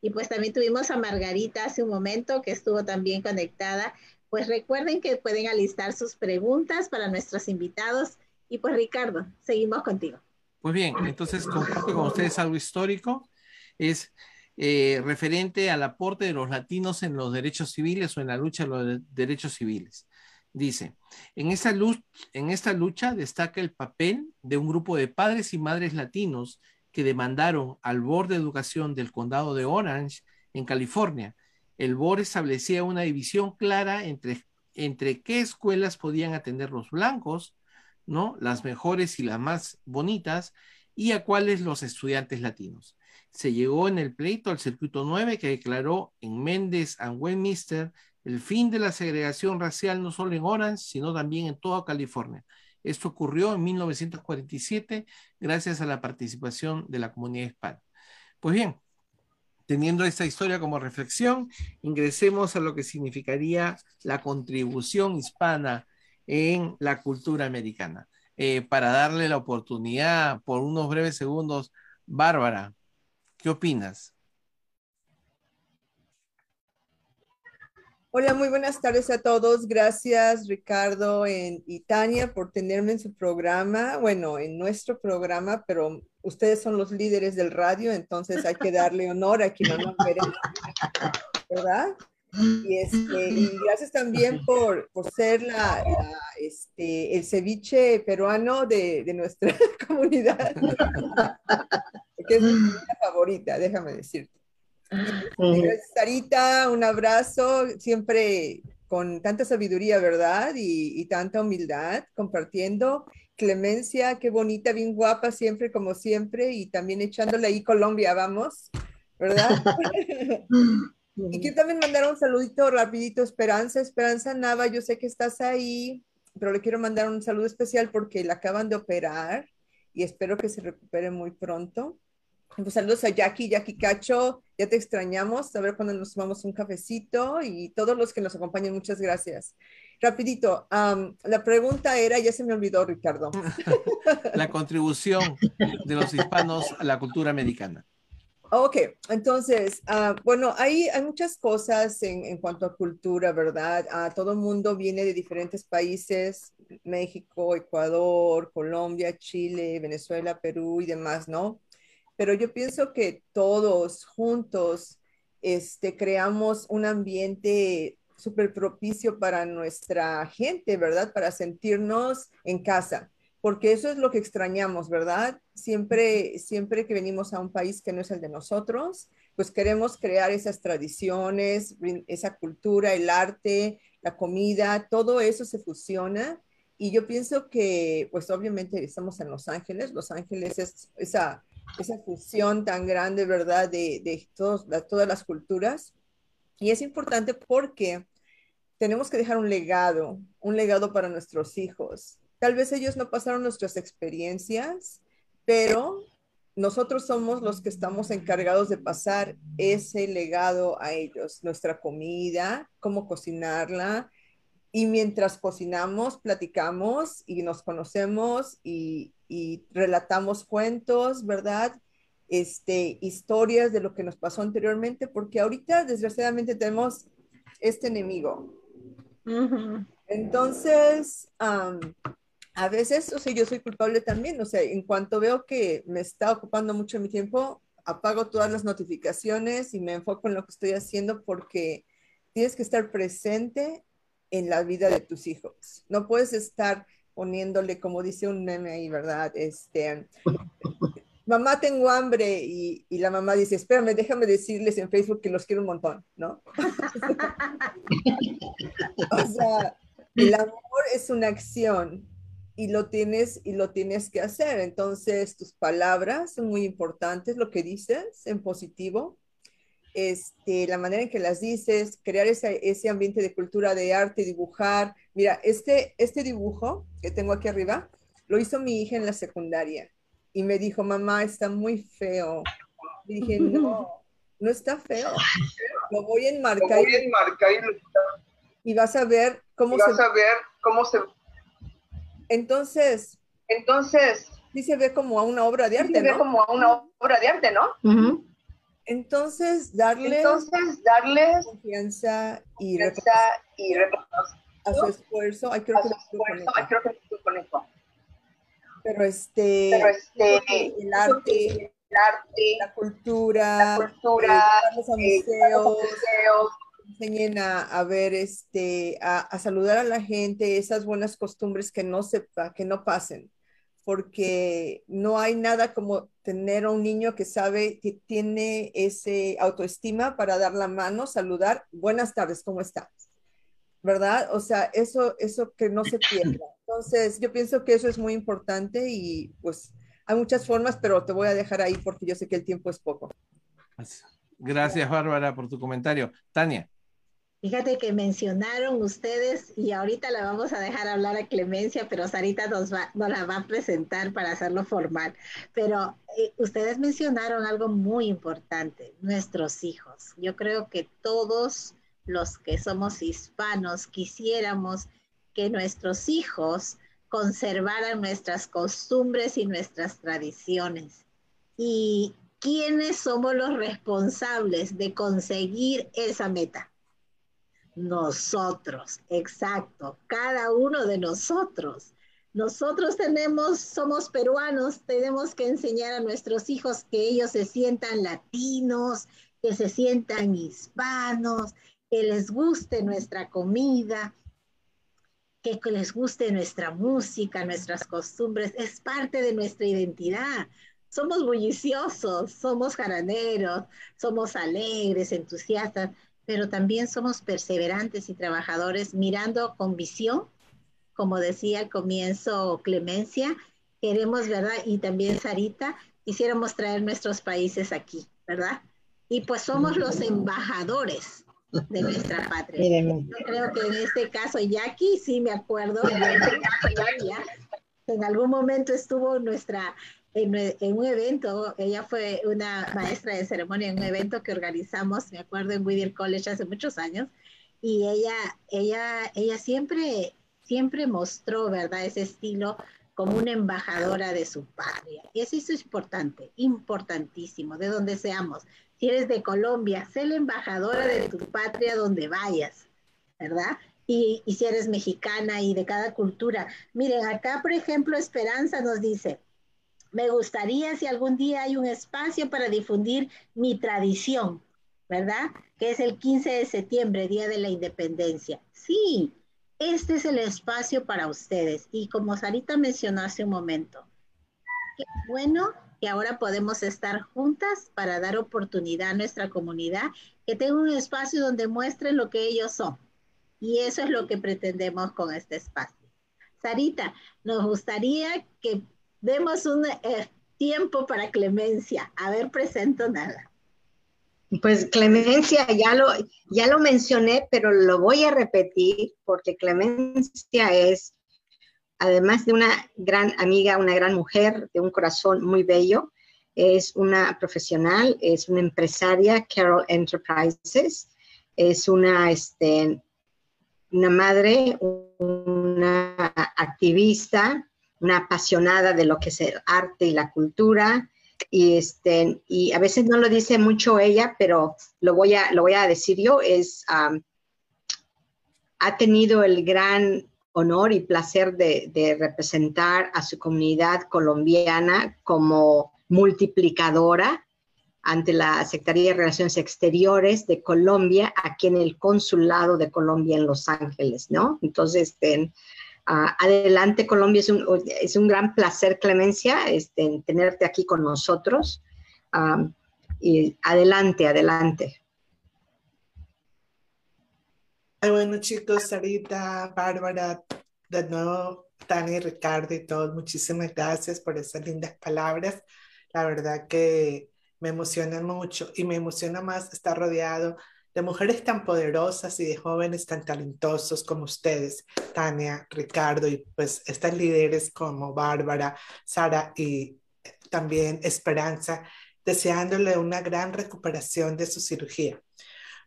Y pues también tuvimos a Margarita hace un momento que estuvo también conectada. Pues recuerden que pueden alistar sus preguntas para nuestros invitados. Y pues Ricardo, seguimos contigo. Pues bien, entonces comparto con ustedes algo histórico. Es eh, referente al aporte de los latinos en los derechos civiles o en la lucha de los derechos civiles. Dice, en esta, lucha, en esta lucha destaca el papel de un grupo de padres y madres latinos que demandaron al Board de Educación del Condado de Orange, en California. El Board establecía una división clara entre, entre qué escuelas podían atender los blancos, ¿no? Las mejores y las más bonitas, y a cuáles los estudiantes latinos. Se llegó en el pleito al circuito 9 que declaró en Méndez and Westminster el fin de la segregación racial no solo en Orange, sino también en toda California. Esto ocurrió en 1947 gracias a la participación de la comunidad hispana. Pues bien, teniendo esta historia como reflexión, ingresemos a lo que significaría la contribución hispana en la cultura americana. Eh, para darle la oportunidad por unos breves segundos, Bárbara, ¿qué opinas? Hola, muy buenas tardes a todos. Gracias Ricardo y Tania por tenerme en su programa, bueno, en nuestro programa, pero ustedes son los líderes del radio, entonces hay que darle honor a quien no merece, ¿verdad? Y, este, gracias también por, ser la, este, el ceviche peruano de, de nuestra comunidad, que es mi favorita, déjame decirte. Gracias, Sarita, un abrazo, siempre con tanta sabiduría, ¿verdad? Y, tanta humildad, compartiendo. Clemencia, qué bonita, bien guapa, siempre como siempre, y también echándole ahí Colombia, vamos, ¿verdad? y quiero también mandar un saludito rapidito, Esperanza, Esperanza Nava, yo sé que estás ahí, pero le quiero mandar un saludo especial porque la acaban de operar y espero que se recupere muy pronto. Pues saludos a Jackie, Jackie Cacho, ya te extrañamos, a ver cuando nos tomamos un cafecito y todos los que nos acompañan, muchas gracias. Rapidito, la pregunta era, ya se me olvidó, Ricardo. la contribución de los hispanos a la cultura americana. Ok, entonces, ah, bueno, hay, hay muchas cosas en, en, cuanto a cultura, ¿verdad? Uh, todo el mundo viene de diferentes países, México, Ecuador, Colombia, Chile, Venezuela, Perú y demás, ¿no? Pero yo pienso que todos juntos este, creamos un ambiente súper propicio para nuestra gente, ¿verdad? Para sentirnos en casa, porque eso es lo que extrañamos, ¿verdad? Siempre, siempre que venimos a un país que no es el de nosotros, pues queremos crear esas tradiciones, esa cultura, el arte, la comida, todo eso se fusiona. Y yo pienso que, pues obviamente estamos en Los Ángeles, Los Ángeles es esa esa fusión tan grande, ¿verdad?, de, de, todas las culturas. Y es importante porque tenemos que dejar un legado, un legado para nuestros hijos. Tal vez ellos no pasaron nuestras experiencias, pero nosotros somos los que estamos encargados de pasar ese legado a ellos, nuestra comida, cómo cocinarla. Y mientras cocinamos, platicamos y nos conocemos y, y relatamos cuentos, ¿verdad? Este, historias de lo que nos pasó anteriormente, porque ahorita desgraciadamente tenemos este enemigo. Entonces, a veces, o sea, yo soy culpable también, o sea, en cuanto veo que me está ocupando mucho mi tiempo, apago todas las notificaciones y me enfoco en lo que estoy haciendo porque tienes que estar presente en la vida de tus hijos. No puedes estar poniéndole, como dice un meme ahí, ¿verdad? Este, mamá, tengo hambre y, y, la mamá dice, espérame, déjame decirles en Facebook que los quiero un montón, ¿no? o sea, el amor es una acción y lo tienes y lo tienes que hacer. Entonces, tus palabras son muy importantes, lo que dices en positivo. Este, la manera en que las dices, crear ese, ese ambiente de cultura, de arte, dibujar. Mira, este, este dibujo que tengo aquí arriba, lo hizo mi hija en la secundaria y me dijo, mamá, está muy feo. Y dije, no, no está feo. Lo voy a enmarcar. voy a enmarcar y, vas a ver cómo vas a ver cómo se... Entonces... Entonces... Sí se ve como a una obra de arte, se ve como a una obra de arte, ¿no? Entonces, darle, Entonces, darle confianza y, confianza y a su esfuerzo. Ay, creo, a que, su esfuerzo. Ay, creo que con eso. Pero este, Pero este el arte, el arte, la cultura, la cultura, eh, a museos, museos, enseñen a, a ver, este, a, a, saludar a la gente, esas buenas costumbres que no sepa, que no pasen, porque no hay nada como tener a un niño que sabe que tiene ese autoestima para dar la mano, saludar, buenas tardes, ¿cómo estás? ¿Verdad? O sea, eso, eso que no se pierda. Entonces, yo pienso que eso es muy importante y pues hay muchas formas, pero te voy a dejar ahí porque yo sé que el tiempo es poco. Gracias, Bárbara, por tu comentario. Tania. Fíjate que mencionaron ustedes y ahorita la vamos a dejar hablar a Clemencia, pero Sarita nos, va, nos la va a presentar para hacerlo formal. Pero eh, ustedes mencionaron algo muy importante, nuestros hijos. Yo creo que todos los que somos hispanos quisiéramos que nuestros hijos conservaran nuestras costumbres y nuestras tradiciones. ¿Y quiénes somos los responsables de conseguir esa meta? Nosotros, exacto, cada uno de nosotros. Nosotros tenemos, somos peruanos, tenemos que enseñar a nuestros hijos que ellos se sientan latinos, que se sientan hispanos, que les guste nuestra comida, que les guste nuestra música, nuestras costumbres, es parte de nuestra identidad. Somos bulliciosos, somos jaraneros, somos alegres, entusiastas, pero también somos perseverantes y trabajadores mirando con visión, como decía al comienzo Clemencia, queremos, ¿verdad? Y también Sarita, quisiéramos traer nuestros países aquí, ¿verdad? Y pues somos los embajadores de nuestra patria. Yo creo que en este caso, Jackie, sí me acuerdo, en algún momento estuvo nuestra, en, en, un evento, ella fue una maestra de ceremonia en un evento que organizamos, me acuerdo, en Whittier College hace muchos años, y ella, ella, ella siempre, siempre mostró, ¿verdad?, ese estilo como una embajadora de su patria. Y eso es importante, importantísimo, de donde seamos. Si eres de Colombia, sé la embajadora de tu patria donde vayas, ¿verdad? Y, y, si eres mexicana y de cada cultura. Miren, acá, por ejemplo, Esperanza nos dice, me gustaría si algún día hay un espacio para difundir mi tradición, ¿verdad? Que es el 15 de septiembre, Día de la Independencia. Sí, este es el espacio para ustedes. Y como Sarita mencionó hace un momento, qué bueno que ahora podemos estar juntas para dar oportunidad a nuestra comunidad, que tenga un espacio donde muestren lo que ellos son. Y eso es lo que pretendemos con este espacio. Sarita, nos gustaría que demos un eh, tiempo para Clemencia. A ver, presento nada. Pues Clemencia, ya lo, ya lo mencioné, pero lo voy a repetir porque Clemencia es además de una gran amiga, una gran mujer de un corazón muy bello, es una profesional, es una empresaria, Carol Enterprises, es una, este, una madre, una activista, una apasionada de lo que es el arte y la cultura. Y, este, y a veces no lo dice mucho ella, pero lo voy a, lo voy a decir yo, es, ha tenido el gran honor y placer de, representar a su comunidad colombiana como multiplicadora ante la Secretaría de Relaciones Exteriores de Colombia, aquí en el Consulado de Colombia en Los Ángeles, ¿no? Entonces, este, adelante Colombia, es un, es un, gran placer, Clemencia, este, tenerte aquí con nosotros. y adelante, adelante. Bueno, chicos, Sarita, Bárbara, de nuevo, Tani, Ricardo y todos, muchísimas gracias por esas lindas palabras. La verdad que me emocionan mucho y me emociona más estar rodeado de mujeres tan poderosas y de jóvenes tan talentosos como ustedes, Tania, Ricardo, y pues estas líderes como Bárbara, Sara y también Esperanza, deseándole una gran recuperación de su cirugía.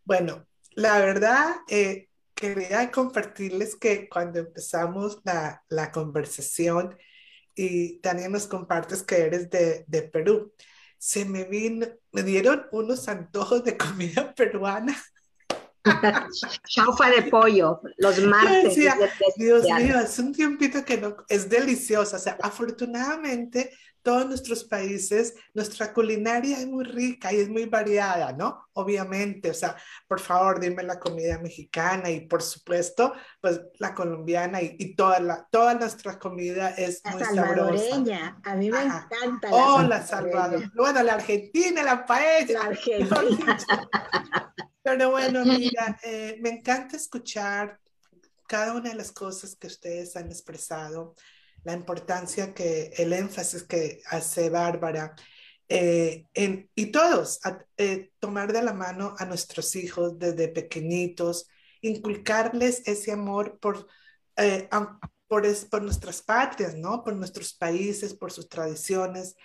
Bueno, la verdad, eh, quería compartirles que cuando empezamos la, la, conversación y Tania nos compartes que eres de, de Perú, se me vino, me dieron unos antojos de comida peruana. Chaufa de pollo, los martes. Dios mío, es un tiempito que no, es delicioso. O sea, afortunadamente todos nuestros países, nuestra culinaria es muy rica y es muy variada, ¿no? Obviamente, o sea, por favor, dime la comida mexicana y por supuesto, pues la colombiana y, toda, la, toda nuestra comida es la muy salvadoreña. A mí me encanta la Oh, la salvadoreña. Bueno, la argentina, la paella. La argentina. Pero bueno, mira, eh, me encanta escuchar cada una de las cosas que ustedes han expresado la importancia que, el énfasis que hace Bárbara, eh, en, y todos, eh, tomar de la mano a nuestros hijos desde pequeñitos, inculcarles ese amor por, eh, por, nuestras patrias, ¿no? Por nuestros países, por sus tradiciones,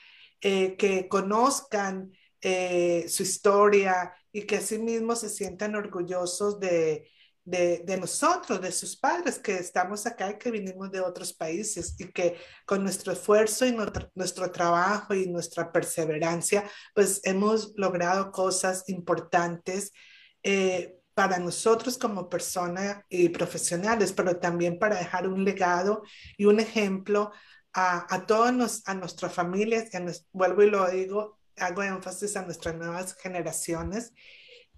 que conozcan su historia y que asimismo se sientan orgullosos de, de, nosotros, de sus padres, que estamos acá y que vinimos de otros países y que con nuestro esfuerzo y nuestro, trabajo y nuestra perseverancia, pues hemos logrado cosas importantes eh, para nosotros como personas y profesionales, pero también para dejar un legado y un ejemplo a, a todas a nuestras familias, y vuelvo y lo digo, hago énfasis a nuestras nuevas generaciones.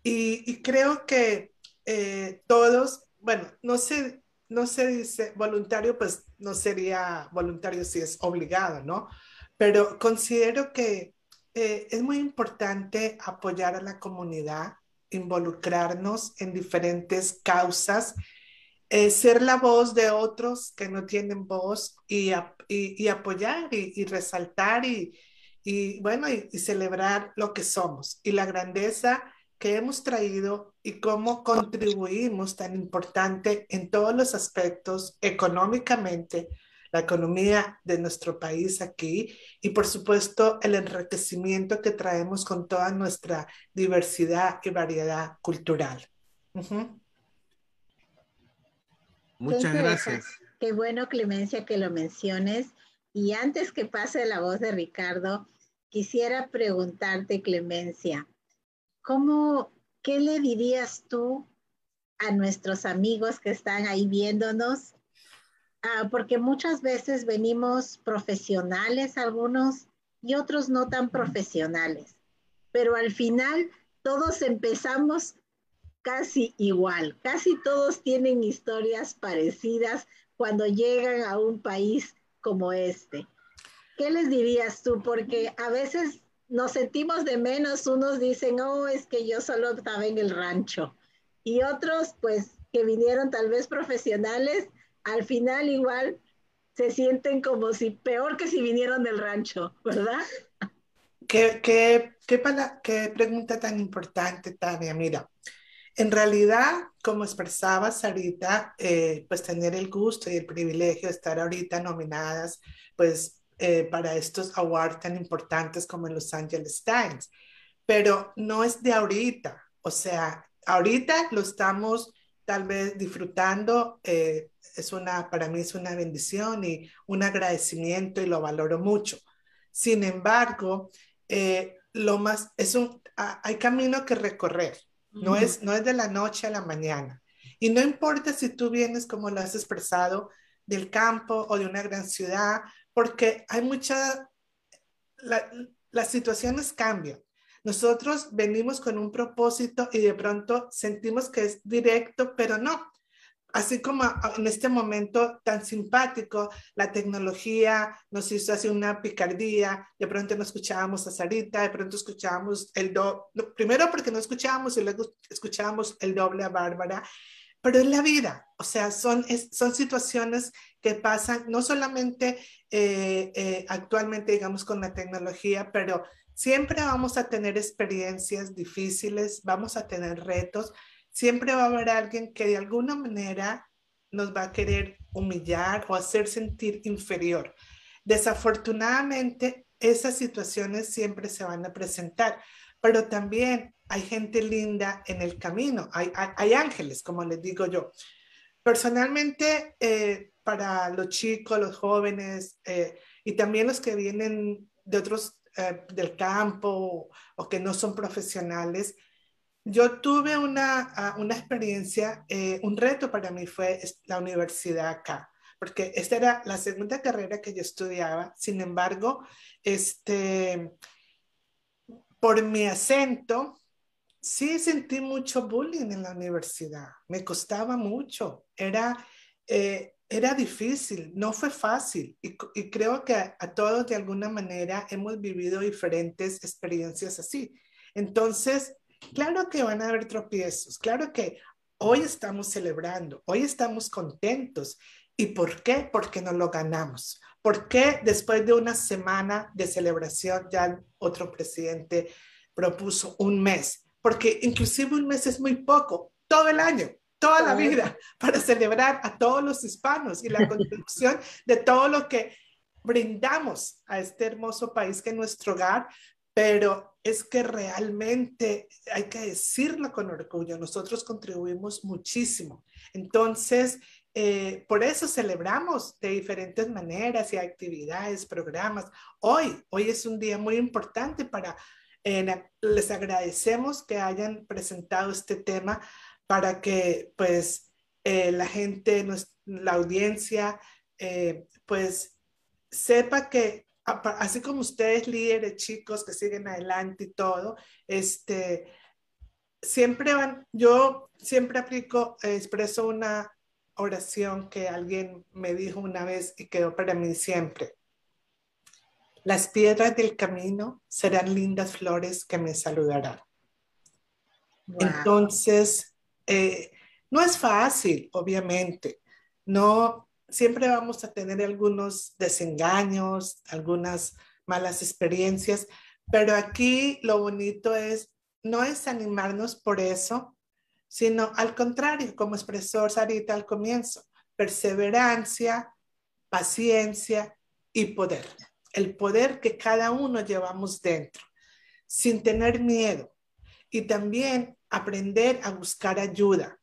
Y, y creo que eh, todos, bueno, no se, no se dice voluntario, pues no sería voluntario si es obligado, ¿no? Pero considero que eh, es muy importante apoyar a la comunidad, involucrarnos en diferentes causas, eh, ser la voz de otros que no tienen voz y, y, apoyar y, resaltar y, bueno, y, celebrar lo que somos y la grandeza que hemos traído y cómo contribuimos tan importante en todos los aspectos económicamente, la economía de nuestro país aquí y por supuesto el enriquecimiento que traemos con toda nuestra diversidad y variedad cultural. Muchas gracias. Qué bueno, Clemencia, que lo menciones. Y antes que pase la voz de Ricardo, quisiera preguntarte, Clemencia, ¿cómo, qué le dirías tú a nuestros amigos que están ahí viéndonos? Ah, porque muchas veces venimos profesionales algunos y otros no tan profesionales, pero al final todos empezamos casi igual, casi todos tienen historias parecidas cuando llegan a un país como este. ¿Qué les dirías tú? Porque a veces nos sentimos de menos, unos dicen, oh, es que yo solo estaba en el rancho. Y otros, pues, que vinieron tal vez profesionales, al final igual se sienten como si peor que si vinieron del rancho, ¿verdad? Qué, qué, qué, qué pregunta tan importante, Tania. Mira, en realidad, como expresaba Sarita, eh, pues tener el gusto y el privilegio de estar ahorita nominadas, pues eh, para estos awards tan importantes como en Los Angeles Times. Pero no es de ahorita, o sea, ahorita lo estamos tal vez disfrutando, eh, es una, para mí es una bendición y un agradecimiento y lo valoro mucho. Sin embargo, eh, lo más, es un, hay camino que recorrer, no, es, no es de la noche a la mañana. Y no importa si tú vienes, como lo has expresado, del campo o de una gran ciudad porque hay mucha, las situaciones cambian. Nosotros venimos con un propósito y de pronto sentimos que es directo, pero no. Así como en este momento tan simpático, la tecnología nos hizo hacer una picardía, de pronto no escuchábamos a Sarita, de pronto escuchábamos el doble, primero porque no escuchábamos y luego escuchábamos el doble a Bárbara, pero es la vida, o sea, son, son situaciones que pasan no solamente eh, eh, actualmente, digamos, con la tecnología, pero Siempre vamos a tener experiencias difíciles, vamos a tener retos, siempre va a haber alguien que de alguna manera nos va a querer humillar o hacer sentir inferior. Desafortunadamente, esas situaciones siempre se van a presentar, pero también hay gente linda en el camino, hay, ángeles, como les digo yo. Personalmente, eh, para los chicos, los jóvenes eh, y también los que vienen de otros eh, del campo o que no son profesionales. Yo tuve una, ah, una experiencia, un reto para mí fue la universidad acá, porque esta era la segunda carrera que yo estudiaba. Sin embargo, este, por mi acento, sí sentí mucho bullying en la universidad. Me costaba mucho. Era, eh, era difícil, no fue fácil y, creo que a, todos de alguna manera hemos vivido diferentes experiencias así. Entonces, claro que van a haber tropiezos, claro que hoy estamos celebrando, hoy estamos contentos. ¿Y por qué? Porque nos lo ganamos. ¿Por qué después de una semana de celebración ya otro presidente propuso un mes? Porque inclusive un mes es muy poco, todo el año toda la vida para celebrar a todos los hispanos y la construcción de todo lo que brindamos a este hermoso país que es nuestro hogar, pero es que realmente hay que decirlo con orgullo, nosotros contribuimos muchísimo. Entonces, eh, por eso celebramos de diferentes maneras y actividades, programas. Hoy, hoy es un día muy importante para, les agradecemos que hayan presentado este tema para que pues eh, la gente, la audiencia, eh, pues sepa que así como ustedes líderes chicos que siguen adelante y todo, este, siempre van, yo siempre aplico, expreso una oración que alguien me dijo una vez y quedó para mí siempre. Las piedras del camino serán lindas flores que me saludarán. Entonces, eh, no es fácil, obviamente. No, siempre vamos a tener algunos desengaños, algunas malas experiencias, pero aquí lo bonito es no es animarnos por eso, sino al contrario, como expresó Sarita al comienzo, perseverancia, paciencia y poder. El poder que cada uno llevamos dentro, sin tener miedo. Y también aprender a buscar ayuda,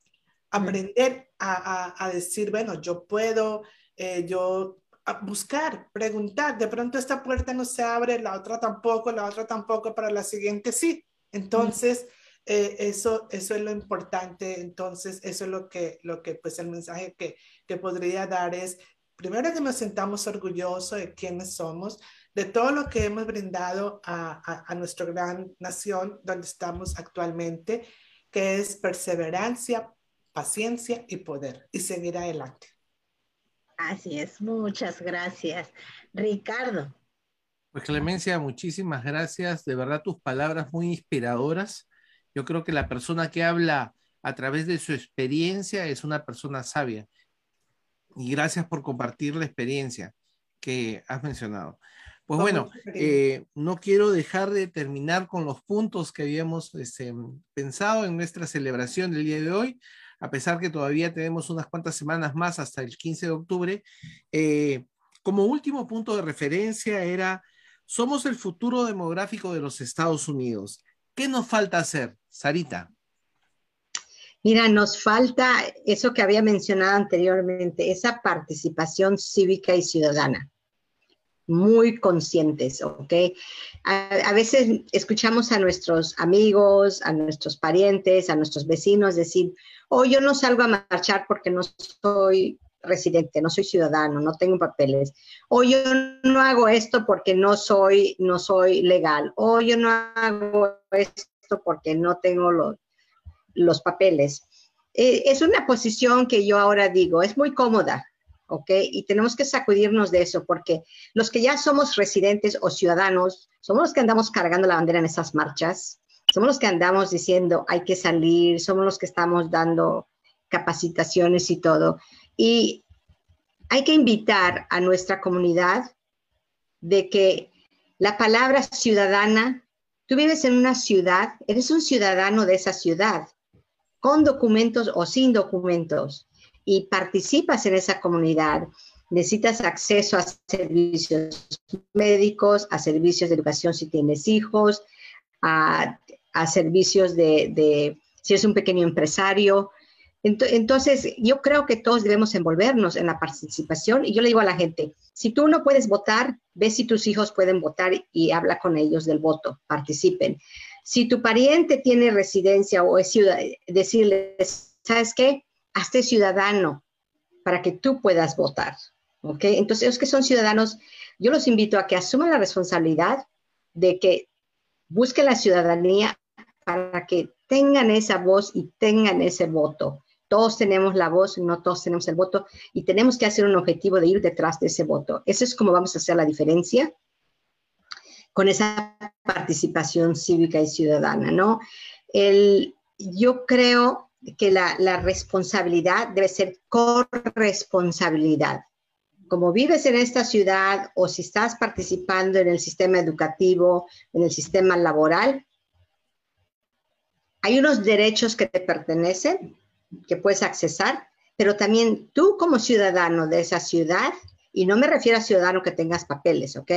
aprender a, decir, bueno, yo puedo, eh, yo buscar, preguntar, de pronto esta puerta no se abre, la otra tampoco, la otra tampoco, para la siguiente sí. Entonces, eh, eso, eso es lo importante, entonces eso es lo que, lo que pues el mensaje que, que podría dar es, primero que nos sentamos orgullosos de quiénes somos, de todo lo que hemos brindado a, a, nuestra gran nación donde estamos actualmente, que es perseverancia, paciencia y poder, y seguir adelante. Así es, muchas gracias. Ricardo. Pues Clemencia, muchísimas gracias. De verdad, tus palabras muy inspiradoras. Yo creo que la persona que habla a través de su experiencia es una persona sabia. Y gracias por compartir la experiencia que has mencionado. Pues bueno, eh, no quiero dejar de terminar con los puntos que habíamos este, pensado en nuestra celebración del día de hoy, a pesar que todavía tenemos unas cuantas semanas más hasta el 15 de octubre. Eh, como último punto de referencia era, somos el futuro demográfico de los Estados Unidos. ¿Qué nos falta hacer, Sarita? Mira, nos falta eso que había mencionado anteriormente, esa participación cívica y ciudadana. Muy conscientes, ¿ok? A, veces escuchamos a nuestros amigos, a nuestros parientes, a nuestros vecinos decir, oh, yo no salgo a marchar porque no soy residente, no soy ciudadano, no tengo papeles, o yo no hago esto porque no soy, no soy legal, o yo no hago esto porque no tengo los, los papeles. Eh, es una posición que yo ahora digo, es muy cómoda, ¿ok? Y tenemos que sacudirnos de eso porque los que ya somos residentes o ciudadanos, somos los que andamos cargando la bandera en esas marchas, somos los que andamos diciendo hay que salir, somos los que estamos dando capacitaciones y todo. Y hay que invitar a nuestra comunidad de que la palabra ciudadana Tú vives en una ciudad, eres un ciudadano de esa ciudad, con documentos o sin documentos, y participas en esa comunidad. Necesitas acceso a servicios médicos, a servicios de educación si tienes hijos, a, servicios de, si eres un pequeño empresario, entonces, yo creo que todos debemos envolvernos en la participación y yo le digo a la gente, si tú no puedes votar, ve si tus hijos pueden votar y habla con ellos del voto, participen. Si tu pariente tiene residencia o es ciudadano, decirles, ¿sabes qué? Hazte ciudadano para que tú puedas votar. ¿Ok? Entonces, los que son ciudadanos, yo los invito a que asuman la responsabilidad de que busquen la ciudadanía para que tengan esa voz y tengan ese voto todos tenemos la voz, no todos tenemos el voto y tenemos que hacer un objetivo de ir detrás de ese voto. Eso es como vamos a hacer la diferencia con esa participación cívica y ciudadana, ¿no? El, yo creo que la, responsabilidad debe ser corresponsabilidad. Como vives en esta ciudad o si estás participando en el sistema educativo, en el sistema laboral, hay unos derechos que te pertenecen que puedes accesar, pero también tú como ciudadano de esa ciudad, y no me refiero a ciudadano que tengas papeles, ¿ok?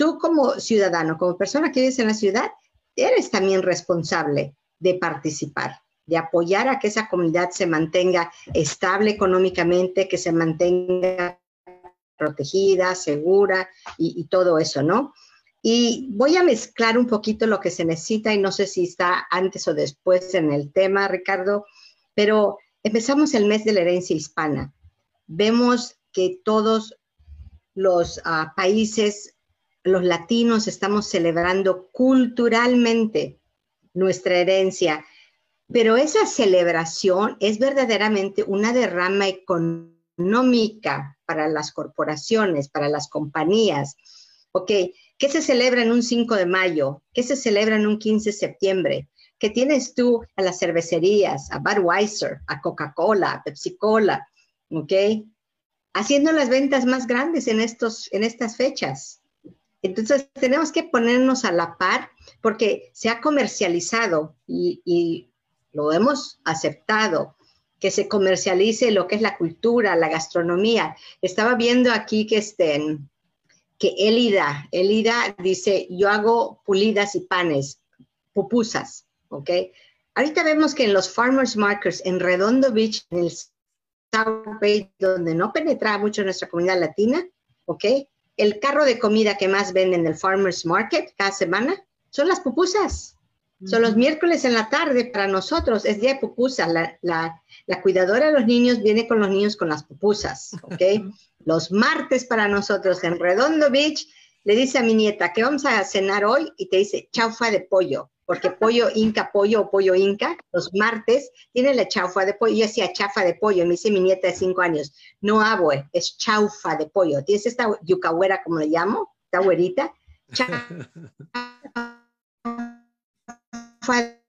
Tú como ciudadano, como persona que vives en la ciudad, eres también responsable de participar, de apoyar a que esa comunidad se mantenga estable económicamente, que se mantenga protegida, segura y, todo eso, ¿no? Y voy a mezclar un poquito lo que se necesita y no sé si está antes o después en el tema, Ricardo, pero empezamos el mes de la herencia hispana. Vemos que todos los ah, países, los latinos, estamos celebrando culturalmente nuestra herencia, pero esa celebración es verdaderamente una derrama económica para las corporaciones, para las compañías. Ok, ¿qué se celebra en un 5 de mayo? ¿Qué se celebra en un 15 de septiembre? que tienes tú a las cervecerías, a Budweiser, a Coca-Cola, a Pepsi-Cola, ¿ok? Haciendo las ventas más grandes en, estos, en estas fechas. Entonces, tenemos que ponernos a la par porque se ha comercializado y, lo hemos aceptado, que se comercialice lo que es la cultura, la gastronomía. Estaba viendo aquí que estén, que Elida, Elida dice, yo hago pulidas y panes, pupusas. ¿ok? Ahorita vemos que en los farmers markets en Redondo Beach, en el South Bay, donde no penetra mucho nuestra comunidad latina, ¿ok? El carro de comida que más venden en el farmers market cada semana son las pupusas. Son los miércoles en la tarde para nosotros, es día de pupusas. La, la, la, cuidadora de los niños viene con los niños con las pupusas, ¿ok? los martes para nosotros en Redondo Beach, le dice a mi nieta, ¿qué vamos a cenar hoy? Y te dice, chaufa de pollo porque pollo inca, pollo o pollo inca, los martes tiene la chaufa de pollo. Yo decía chafa de pollo, me dice mi nieta de cinco años, no abue, es chaufa de pollo. ¿Tienes esta yucahuera, como le llamo? Esta güerita. Chaufa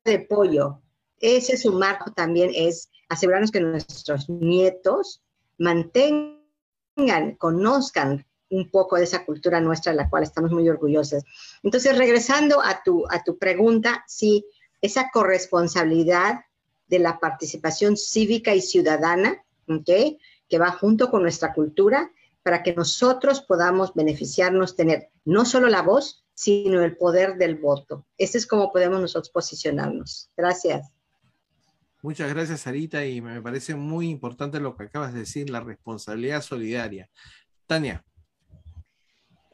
de pollo. Ese es su marco también, es asegurarnos que nuestros nietos mantengan, conozcan un poco de esa cultura nuestra, de la cual estamos muy orgullosos. Entonces, regresando a tu, a tu pregunta, sí, esa corresponsabilidad de la participación cívica y ciudadana, ¿okay? que va junto con nuestra cultura, para que nosotros podamos beneficiarnos, tener no solo la voz, sino el poder del voto. Ese es como podemos nosotros posicionarnos. Gracias. Muchas gracias, Sarita, y me parece muy importante lo que acabas de decir, la responsabilidad solidaria. Tania.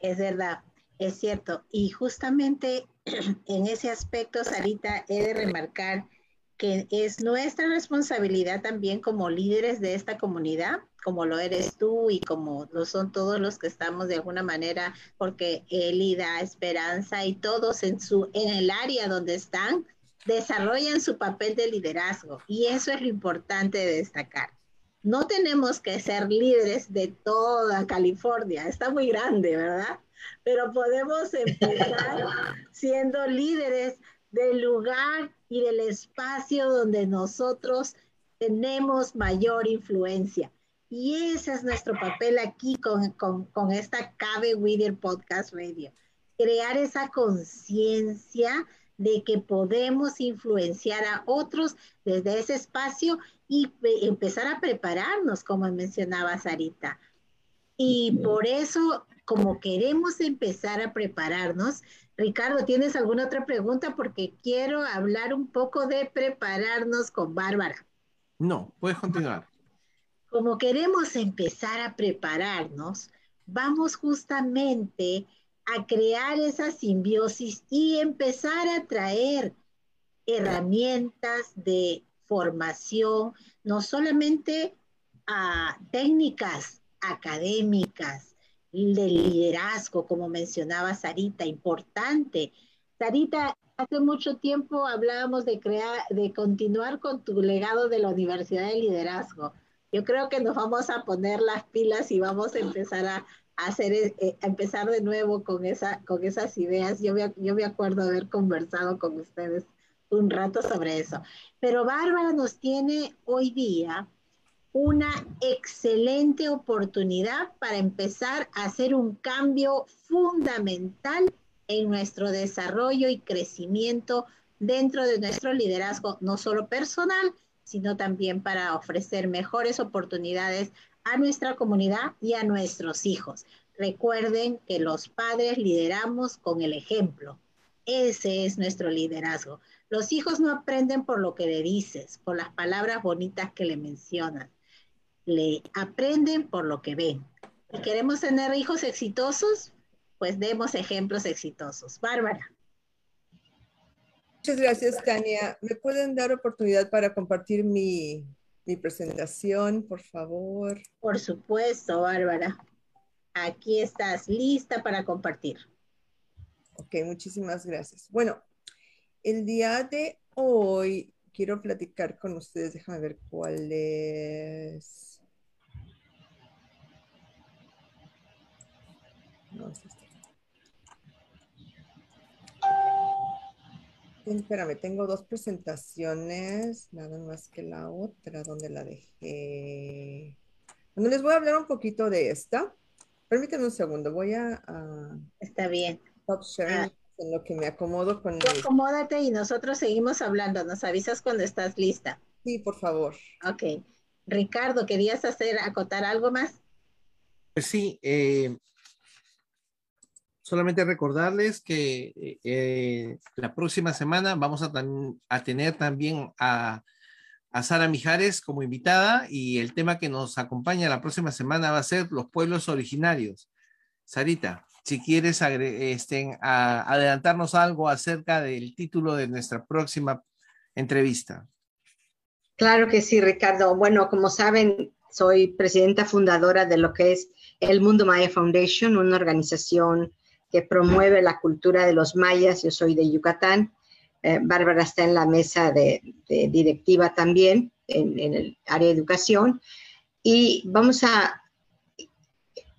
Es verdad, es cierto. Y justamente en ese aspecto, Sarita, he de remarcar que es nuestra responsabilidad también como líderes de esta comunidad, como lo eres tú y como lo son todos los que estamos de alguna manera, porque Elida, Esperanza y todos en, su, en el área donde están, desarrollan su papel de liderazgo. Y eso es lo importante de destacar no tenemos que ser líderes de toda California, está muy grande, ¿verdad? Pero podemos empezar siendo líderes del lugar y del espacio donde nosotros tenemos mayor influencia. Y ese es nuestro papel aquí con, con, con esta Cabe Whittier Podcast Radio. crear esa conciencia de que podemos influenciar a otros desde ese espacio y empezar a prepararnos, como mencionaba Sarita. Y por eso, como queremos empezar a prepararnos, Ricardo, ¿tienes alguna otra pregunta? Porque quiero hablar un poco de prepararnos con Bárbara. No, puedes continuar. Como queremos empezar a prepararnos, vamos justamente a crear esa simbiosis y empezar a traer herramientas de formación, no solamente técnicas académicas, de liderazgo, como mencionaba Sarita, importante. Sarita, hace mucho tiempo hablábamos de crear, de continuar con tu legado de la Universidad de Liderazgo. Yo creo que nos vamos a poner las pilas y vamos a empezar a, hacer, eh, a empezar de nuevo con, esa, con esas ideas. Yo me, yo me acuerdo haber conversado con ustedes un rato sobre eso. Pero Bárbara nos tiene hoy día una excelente oportunidad para empezar a hacer un cambio fundamental en nuestro desarrollo y crecimiento dentro de nuestro liderazgo, no solo personal, sino también para ofrecer mejores oportunidades a nuestra comunidad y a nuestros hijos. Recuerden que los padres lideramos con el ejemplo. Ese es nuestro liderazgo. Los hijos no aprenden por lo que le dices, por las palabras bonitas que le mencionas le aprenden por lo que ven. Si queremos tener hijos exitosos, pues demos ejemplos exitosos. Bárbara. Muchas gracias, Tania. ¿Me pueden dar oportunidad para compartir mi, mi presentación, por favor? Por supuesto, Bárbara. Aquí estás lista para compartir. Ok, muchísimas gracias. Bueno, el día de hoy quiero platicar con ustedes. Déjame ver cuál es. Espérame, tengo dos presentaciones, nada más que la otra, donde la dejé. Bueno, les voy a hablar un poquito de esta. Permítanme un segundo, voy a... Está bien. Ah. en lo que me acomodo con... acomódate y nosotros seguimos hablando. Nos avisas cuando estás lista. Sí, por favor. Ok. Ricardo, ¿querías hacer, acotar algo más? Pues sí, eh, solamente recordarles que eh, la próxima semana vamos a, tener también a, Sara Mijares como invitada y el tema que nos acompaña la próxima semana va a ser los pueblos originarios. Sarita, si quieres este, adelantarnos algo acerca del título de nuestra próxima entrevista. Claro que sí, Ricardo. Bueno, como saben, soy presidenta fundadora de lo que es el Mundo Maya Foundation, una organización que promueve la cultura de los mayas. Yo soy de Yucatán. Eh, Bárbara está en la mesa de, directiva también, en, el área de educación. Y vamos a...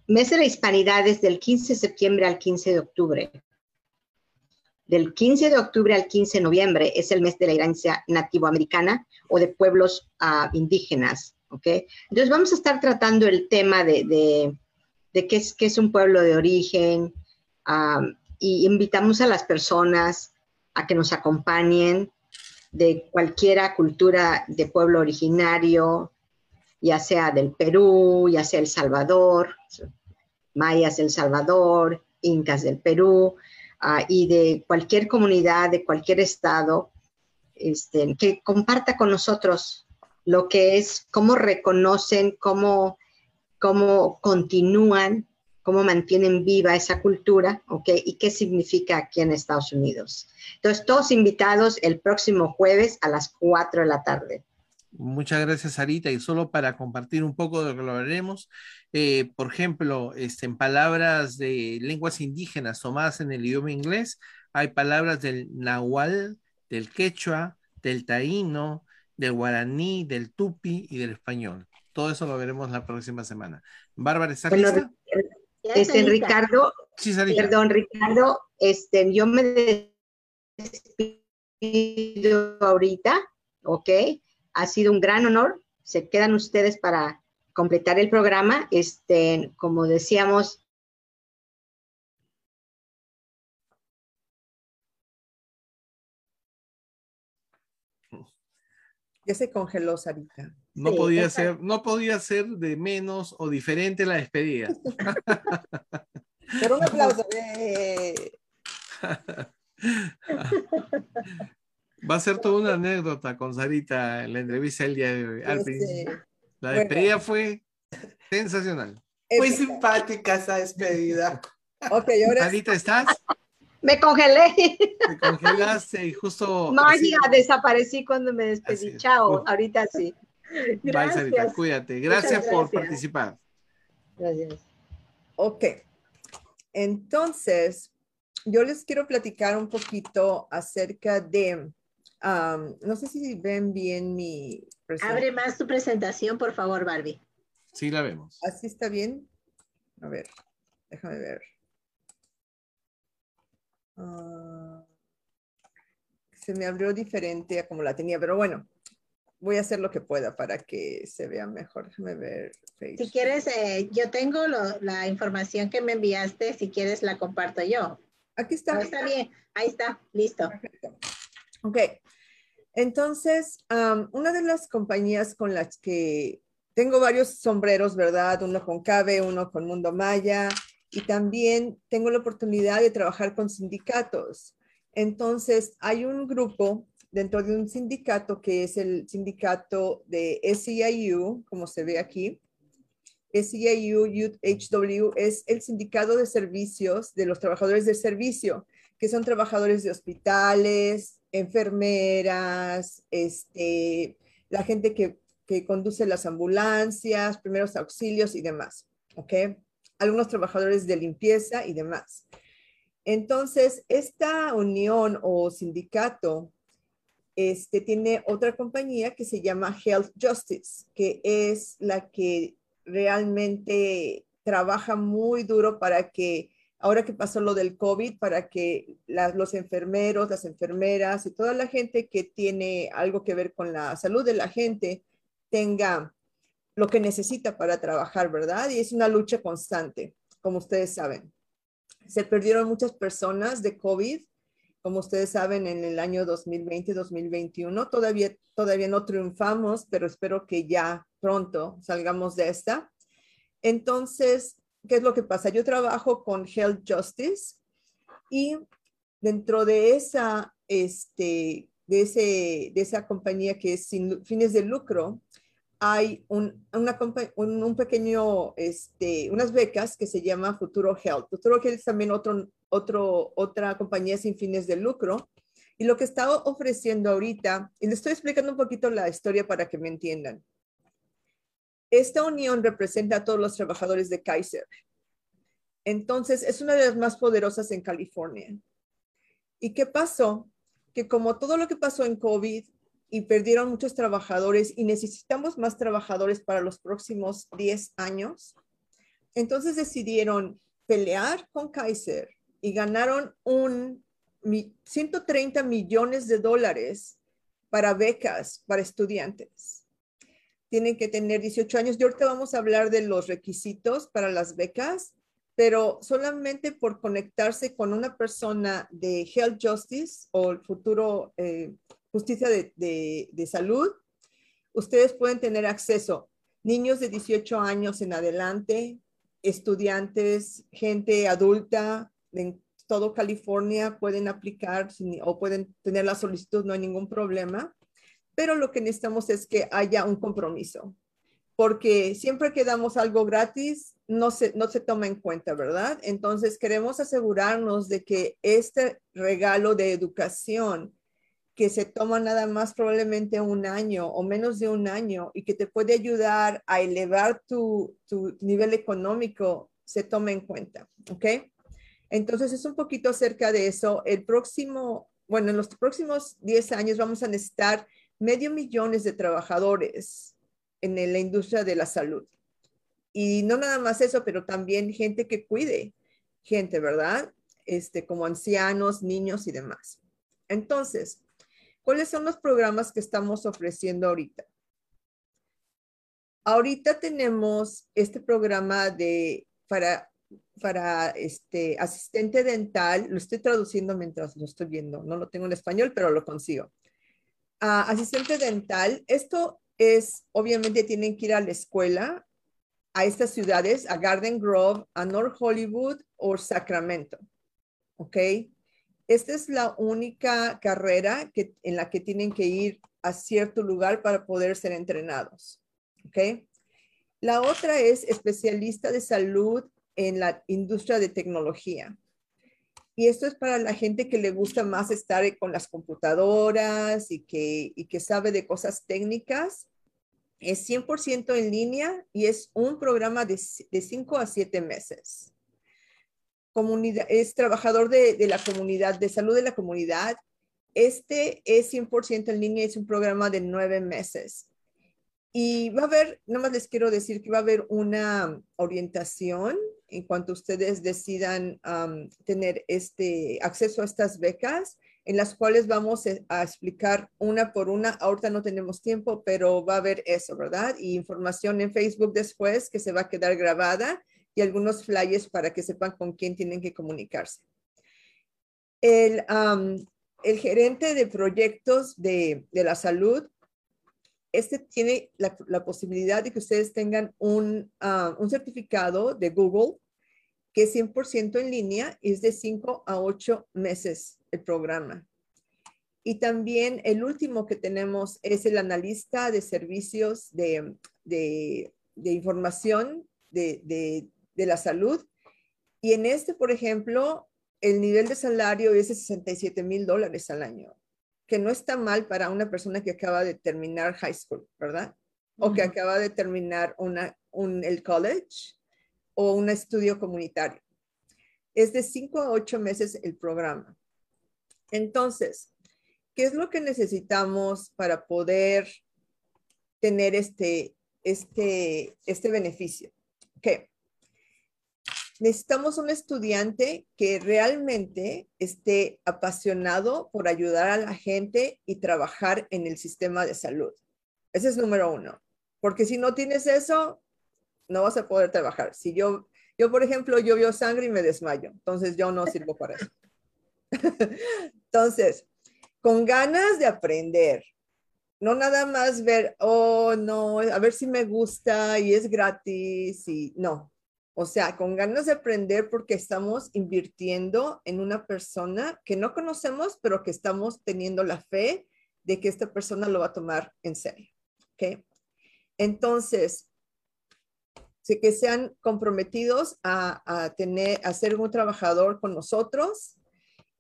Mes de la Hispanidad es del 15 de septiembre al 15 de octubre. Del 15 de octubre al 15 de noviembre es el mes de la herencia nativoamericana o de pueblos uh, indígenas. ¿okay? Entonces vamos a estar tratando el tema de, de, de qué, es, qué es un pueblo de origen, y invitamos a las personas a que nos acompañen de cualquiera cultura de pueblo originario, ya sea del Perú, ya sea El Salvador, mayas del Salvador, incas del Perú, ah, y de cualquier comunidad, de cualquier estado, este, que comparta con nosotros lo que es, cómo reconocen, cómo, cómo continúan cómo mantienen viva esa cultura, ¿ok? Y qué significa aquí en Estados Unidos. Entonces, todos invitados el próximo jueves a las 4 de la tarde. Muchas gracias, Sarita. Y solo para compartir un poco de lo que lo veremos, eh, por ejemplo, este, en palabras de lenguas indígenas tomadas en el idioma inglés, hay palabras del nahual, del quechua, del taíno, del guaraní, del tupi y del español. Todo eso lo veremos la próxima semana. Bárbara, ¿estás lista? Este, Ricardo, perdón, Ricardo, este, yo me despido ahorita, ¿ok? Ha sido un gran honor. Se quedan ustedes para completar el programa. Este, como decíamos, Ya se congeló, Sarita. No, podía ser, no podía ser de menos o diferente la despedida. Pero un aplauso. Eh. Va a ser toda una anécdota con Sarita en la entrevista el día de hoy. Al principio. La despedida fue sensacional. Muy simpática esa despedida. Ok, ahora. Sarita, ¿estás? Me congelé. Te congelaste y justo. Magia, desaparecí cuando me despedí. Chao, ahorita sí. Gracias. Bye, Sarita, cuídate. Gracias, gracias, por participar. Gracias. Ok. Entonces, yo les quiero platicar un poquito acerca de no sé si ven bien mi Abre más tu presentación, por favor, Barbie. Sí, la vemos. ¿Así está bien? A ver, déjame ver. Ah, se me abrió diferente a como la tenía, pero bueno, voy a hacer lo que pueda para que se vea mejor. Déjame ver. Si quieres, eh, yo tengo la información que me enviaste, si quieres la comparto yo. Aquí está. está bien, ahí está, listo. Perfecto. Ok, entonces, una de las compañías con las que tengo varios sombreros, ¿verdad? Uno con CABE, uno con Mundo Maya, y también tengo la oportunidad de trabajar con sindicatos. Entonces, hay un grupo dentro de un sindicato que es el sindicato de SEIU, como se ve aquí. SEIU HW es el sindicato de servicios de los trabajadores de servicio, que son trabajadores de hospitales, enfermeras, este, la gente que, que conduce las ambulancias, primeros auxilios y demás, ¿ok? Algunos trabajadores de limpieza y demás. Entonces, esta unión o sindicato este, tiene otra compañía que se llama Health Justice, que es la que realmente trabaja muy duro para que ahora que pasó lo del COVID, para que los enfermeros, las enfermeras y toda la gente que tiene algo que ver con la salud de la gente tenga lo que necesita para trabajar, ¿verdad? Y es una lucha constante, como ustedes saben. Se perdieron muchas personas de COVID, como ustedes saben, en el año 2020-2021. Todavía, todavía no triunfamos, pero espero que ya pronto salgamos de esta. Entonces, ¿qué es lo que pasa? Yo trabajo con Health Justice y dentro de esa, este, de, ese, de esa compañía que es sin fines de lucro, hay un, una, un, un, pequeño, este, unas becas que se llama Futuro Health. Futuro Health es también otro, otro, otra compañía sin fines de lucro. Y lo que está ofreciendo ahorita, y les estoy explicando un poquito la historia para que me entiendan. Esta unión representa a todos los trabajadores de Kaiser. Entonces, es una de las más poderosas en California. ¿Y qué pasó? Que como todo lo que pasó en COVID y perdieron muchos trabajadores y necesitamos más trabajadores para los próximos 10 años, entonces decidieron pelear con Kaiser y ganaron un 130 millones de dólares para becas para estudiantes tienen que tener 18 años. Y ahorita vamos a hablar de los requisitos para las becas, pero solamente por conectarse con una persona de Health Justice o el futuro eh, justicia de, de, salud, ustedes pueden tener acceso. Niños de 18 años en adelante, estudiantes, gente adulta en todo California pueden aplicar o pueden tener la solicitud, no hay ningún problema pero lo que necesitamos es que haya un compromiso, porque siempre que damos algo gratis, no se, no se toma en cuenta, ¿verdad? Entonces queremos asegurarnos de que este regalo de educación que se toma nada más probablemente un año o menos de un año y que te puede ayudar a elevar tu, tu nivel económico, se tome en cuenta, ¿ok? Entonces es un poquito acerca de eso. El próximo, bueno, en los próximos 10 años vamos a necesitar medio millones de trabajadores en la industria de la salud. Y no nada más eso, pero también gente que cuide gente, ¿verdad? Este, como ancianos, niños y demás. Entonces, ¿cuáles son los programas que estamos ofreciendo ahorita? Ahorita tenemos este programa de para para este asistente dental, lo estoy traduciendo mientras lo estoy viendo, no lo tengo en español, pero lo consigo asistente dental, esto es, obviamente tienen que ir a la escuela a estas ciudades, a Garden Grove, a North Hollywood o Sacramento. ¿Ok? Esta es la única carrera que, en la que tienen que ir a cierto lugar para poder ser entrenados. ¿Ok? La otra es especialista de salud en la industria de tecnología. Y esto es para la gente que le gusta más estar con las computadoras y que, y que sabe de cosas técnicas es 100% en línea y es un programa de 5 a 7 meses. Es trabajador de, la comunidad, de salud de la comunidad. Este es 100% en línea, es un programa de 9 meses. Y va a haber, nada más les quiero decir que va a haber una orientación en cuanto ustedes decidan tener este acceso a estas becas en las cuales vamos e, a explicar una por una. Ahorita no tenemos tiempo, pero va a haber eso, ¿verdad? Y información en Facebook después que se va a quedar grabada y algunos flyers para que sepan con quién tienen que comunicarse. El, el gerente de proyectos de, de, la salud, este tiene la, la, posibilidad de que ustedes tengan un, un certificado de Google que es 100% en línea y es de 5 a 8 meses el programa. Y también el último que tenemos es el analista de servicios de, de, información de, de, la salud. Y en este, por ejemplo, el nivel de salario es de 67 mil dólares al año, que no está mal para una persona que acaba de terminar high school, ¿verdad? O que acaba de terminar una, un, el college o un estudio comunitario. Es de 5 a 8 meses el programa. Entonces, ¿qué es lo que necesitamos para poder tener este, este, este beneficio? ¿Qué? Necesitamos un estudiante que realmente esté apasionado por ayudar a la gente y trabajar en el sistema de salud. Ese es número uno. Porque si no tienes eso, no vas a poder trabajar. Si yo, yo por ejemplo, yo veo sangre y me desmayo, entonces yo no sirvo para eso. Entonces, con ganas de aprender, no nada más ver, oh, no, a ver si me gusta y es gratis y no. O sea, con ganas de aprender porque estamos invirtiendo en una persona que no conocemos, pero que estamos teniendo la fe de que esta persona lo va a tomar en serio. ¿Ok? Entonces, que sean comprometidos a, a, tener, a ser un trabajador con nosotros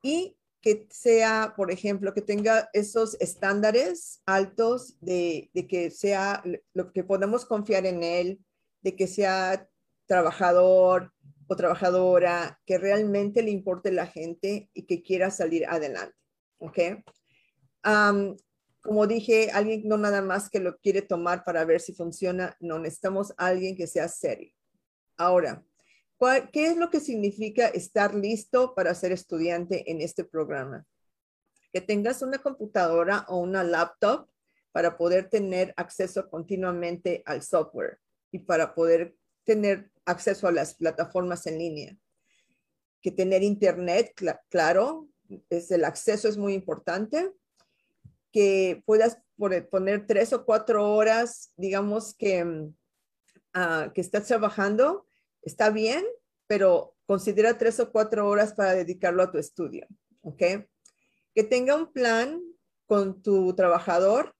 y que sea, por ejemplo, que tenga esos estándares altos de, de, que sea lo que podemos confiar en él, de que sea trabajador o trabajadora, que realmente le importe la gente y que quiera salir adelante. ¿Ok? como dije, alguien no nada más que lo quiere tomar para ver si funciona, no necesitamos alguien que sea serio. Ahora, ¿Qué es lo que significa estar listo para ser estudiante en este programa? Que tengas una computadora o una laptop para poder tener acceso continuamente al software y para poder tener acceso a las plataformas en línea. Que tener internet, claro, es el acceso es muy importante. Que puedas poner tres o cuatro horas, digamos que, uh, que estás trabajando está bien, pero considera tres o cuatro horas para dedicarlo a tu estudio, ¿ok? Que tenga un plan con tu trabajador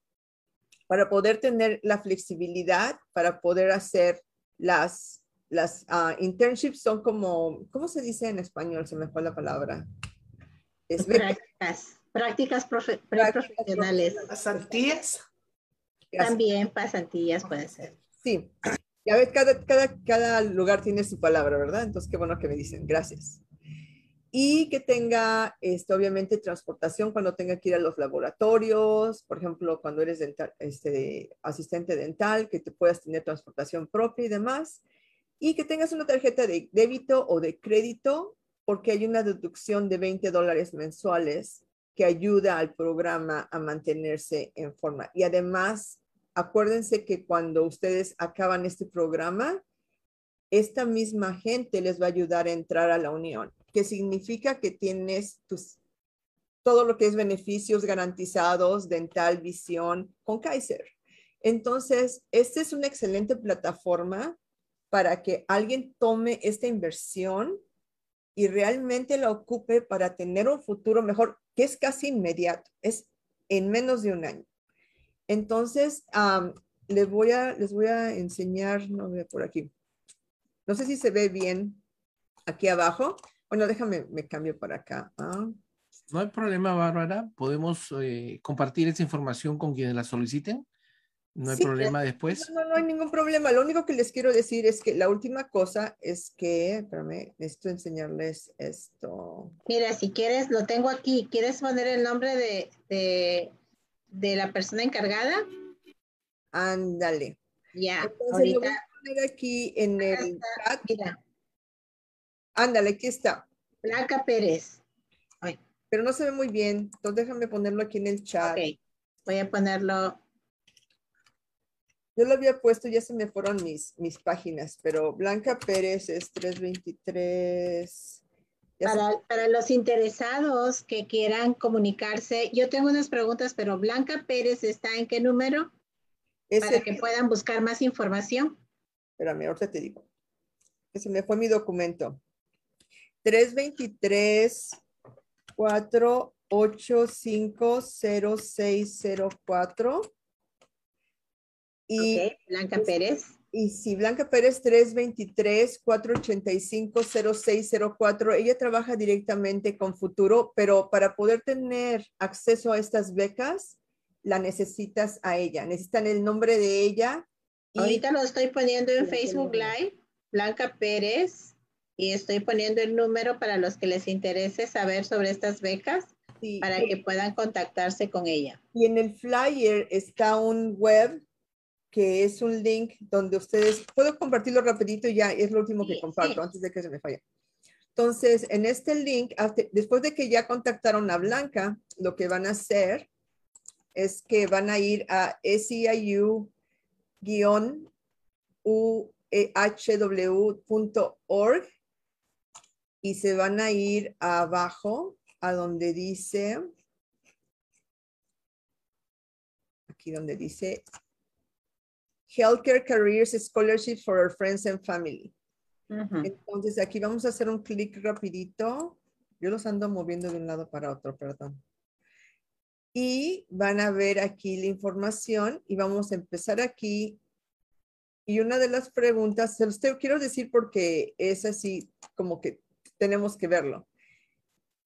para poder tener la flexibilidad, para poder hacer las, las uh, internships son como, ¿cómo se dice en español? Se me fue la palabra. Es prácticas, prácticas, profe, prácticas profesionales. ¿Pasantías? También pasantías puede ser. Sí, ya ves, cada, cada, cada lugar tiene su palabra, ¿verdad? Entonces, qué bueno que me dicen, gracias. Y que tenga, esto, obviamente, transportación cuando tenga que ir a los laboratorios, por ejemplo, cuando eres dental, este, asistente dental, que te puedas tener transportación propia y demás. Y que tengas una tarjeta de débito o de crédito, porque hay una deducción de 20 dólares mensuales que ayuda al programa a mantenerse en forma. Y además, acuérdense que cuando ustedes acaban este programa, esta misma gente les va a ayudar a entrar a la unión, que significa que tienes tus, todo lo que es beneficios garantizados, dental, visión, con Kaiser. Entonces, esta es una excelente plataforma para que alguien tome esta inversión y realmente la ocupe para tener un futuro mejor, que es casi inmediato, es en menos de un año. Entonces, les, voy a, les voy a enseñar, no veo por aquí. No sé si se ve bien aquí abajo. Bueno, déjame, me cambio para acá. Ah. No hay problema, Bárbara. Podemos eh, compartir esa información con quienes la soliciten. No hay problema después. No, no, hay ningún problema. Lo único que les quiero decir es que la última cosa es que, espérame, necesito enseñarles esto. Mira, si quieres, lo tengo aquí. ¿Quieres poner el nombre de, de, la persona encargada? Ándale. Ya, Entonces lo voy a poner aquí en el chat. Mira. Ándale, aquí está. Blanca Pérez. Pero no se ve muy bien. Entonces déjame ponerlo aquí en el chat. Ok. Voy a ponerlo yo lo había puesto, ya se me fueron mis, mis páginas, pero Blanca Pérez es 323. Para, para, los interesados que quieran comunicarse, yo tengo unas preguntas, pero Blanca Pérez está en qué número? para que puedan buscar más información. Espérame, ahorita te digo. Que se me fue mi documento. 323 485 0604 y Blanca Pérez. Y si Blanca Pérez 323-485-0604, ella trabaja directamente con Futuro, pero para poder tener acceso a estas becas, la necesitas a ella. Necesitan el nombre de ella. Ahorita lo estoy poniendo en Facebook Live, Blanca Pérez, y estoy poniendo el número para los que les interese saber sobre estas becas. para que puedan contactarse con ella. Y en el flyer está un web que es un link donde ustedes, puedo compartirlo rapidito ya, es lo último que comparto antes de que se me falle. Entonces, en este link, después de que ya contactaron a Blanca, lo que van a hacer es que van a ir a siu-uhw.org y se van a ir abajo a donde dice, aquí donde dice Healthcare Careers Scholarship for Our Friends and Family. Entonces aquí vamos a hacer un clic rapidito. Yo los ando moviendo de un lado para otro, perdón. Y van a ver aquí la información y vamos a empezar aquí. Y una de las preguntas, se los quiero decir porque es así como que tenemos que verlo.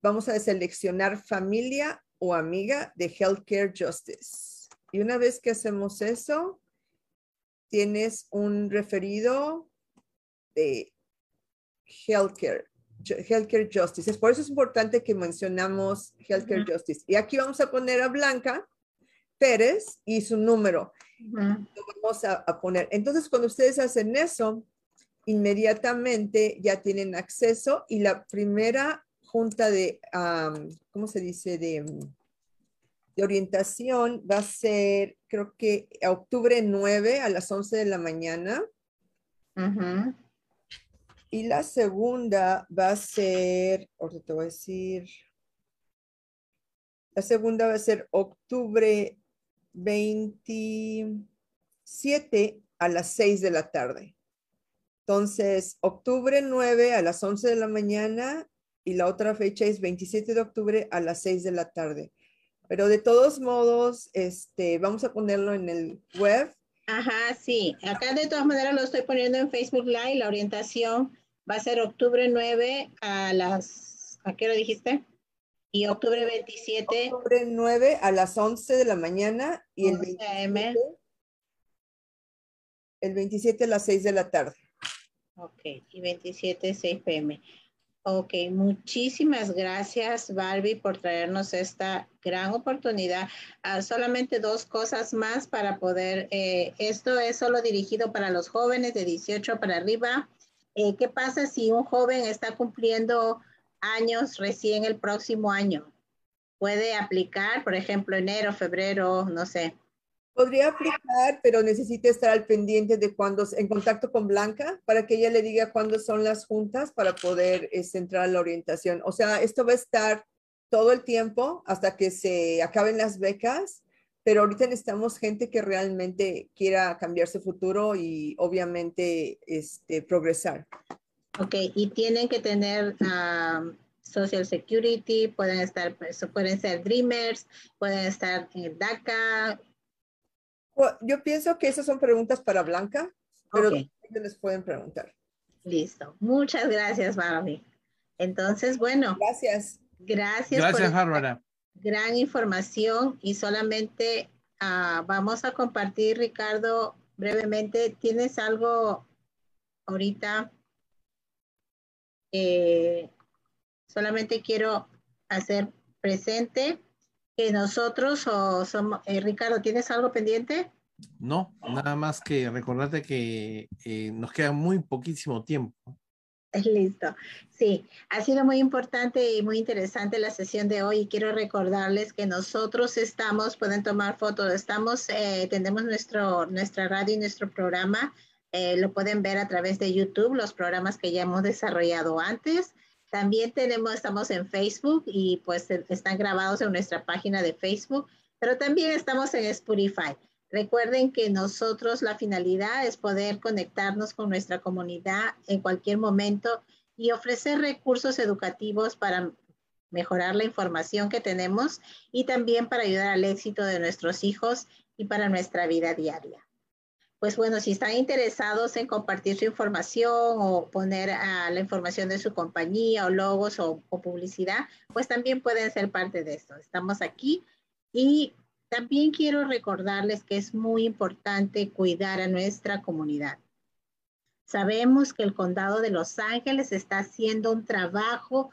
Vamos a seleccionar familia o amiga de Healthcare Justice. Y una vez que hacemos eso, tienes un referido de healthcare, healthcare justice. Es por eso es importante que mencionamos healthcare justice. Y aquí vamos a poner a Blanca Pérez y su número. Lo vamos a, poner. Entonces, cuando ustedes hacen eso, inmediatamente ya tienen acceso y la primera junta de, ¿cómo se dice? De de orientación va a ser, creo que octubre 9 a las 11 de la mañana. Y la segunda va a ser, ahorita te voy a decir, la segunda va a ser octubre 27 a las 6 de la tarde. Entonces, octubre 9 a las 11 de la mañana y la otra fecha es 27 de octubre a las 6 de la tarde. Pero de todos modos, este, vamos a ponerlo en el web. Ajá, sí. Acá de todas maneras lo estoy poniendo en Facebook Live. La orientación va a ser octubre 9 a las, ¿a qué hora dijiste? Y octubre 27. Octubre 9 a las 11 de la mañana y el 27, el 27 a las 6 de la tarde. Ok, y 27, 6 pm. Ok, muchísimas gracias Barbie por traernos esta gran oportunidad. Ah, solamente dos cosas más para poder, eh, esto es solo dirigido para los jóvenes de 18 para arriba. Eh, ¿Qué pasa si un joven está cumpliendo años recién el próximo año? ¿Puede aplicar, por ejemplo, enero, febrero, no sé? Podría aplicar, pero necesita estar al pendiente de cuando, en contacto con Blanca, para que ella le diga cuándo son las juntas para poder este, entrar a la orientación. O sea, esto va a estar todo el tiempo hasta que se acaben las becas, pero ahorita necesitamos gente que realmente quiera cambiar su futuro y obviamente este, progresar. Ok, y tienen que tener um, Social Security, pueden estar, pueden ser Dreamers, pueden estar en DACA. Yo pienso que esas son preguntas para Blanca, pero ellos les pueden preguntar. Listo. Muchas gracias, Barbie. Entonces, bueno. Gracias. Gracias. Gracias, Bárbara. Gran información y solamente uh, vamos a compartir, Ricardo, brevemente. ¿Tienes algo ahorita? Eh, solamente quiero hacer presente que nosotros o somos, eh, Ricardo, ¿tienes algo pendiente? No, nada más que recordarte que eh, nos queda muy poquísimo tiempo. Listo. Sí, ha sido muy importante y muy interesante la sesión de hoy y quiero recordarles que nosotros estamos, pueden tomar fotos, estamos, eh, tenemos nuestro, nuestra radio y nuestro programa, eh, lo pueden ver a través de YouTube, los programas que ya hemos desarrollado antes. También tenemos, estamos en Facebook y pues están grabados en nuestra página de Facebook, pero también estamos en Spotify. Recuerden que nosotros la finalidad es poder conectarnos con nuestra comunidad en cualquier momento y ofrecer recursos educativos para mejorar la información que tenemos y también para ayudar al éxito de nuestros hijos y para nuestra vida diaria. Pues bueno, si están interesados en compartir su información o poner a la información de su compañía o logos o, o publicidad, pues también pueden ser parte de esto. Estamos aquí y también quiero recordarles que es muy importante cuidar a nuestra comunidad. Sabemos que el condado de Los Ángeles está haciendo un trabajo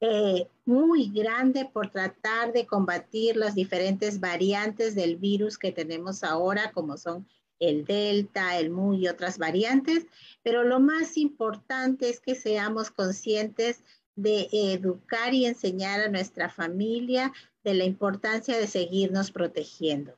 eh, muy grande por tratar de combatir las diferentes variantes del virus que tenemos ahora, como son el Delta, el Mu y otras variantes, pero lo más importante es que seamos conscientes de educar y enseñar a nuestra familia de la importancia de seguirnos protegiendo.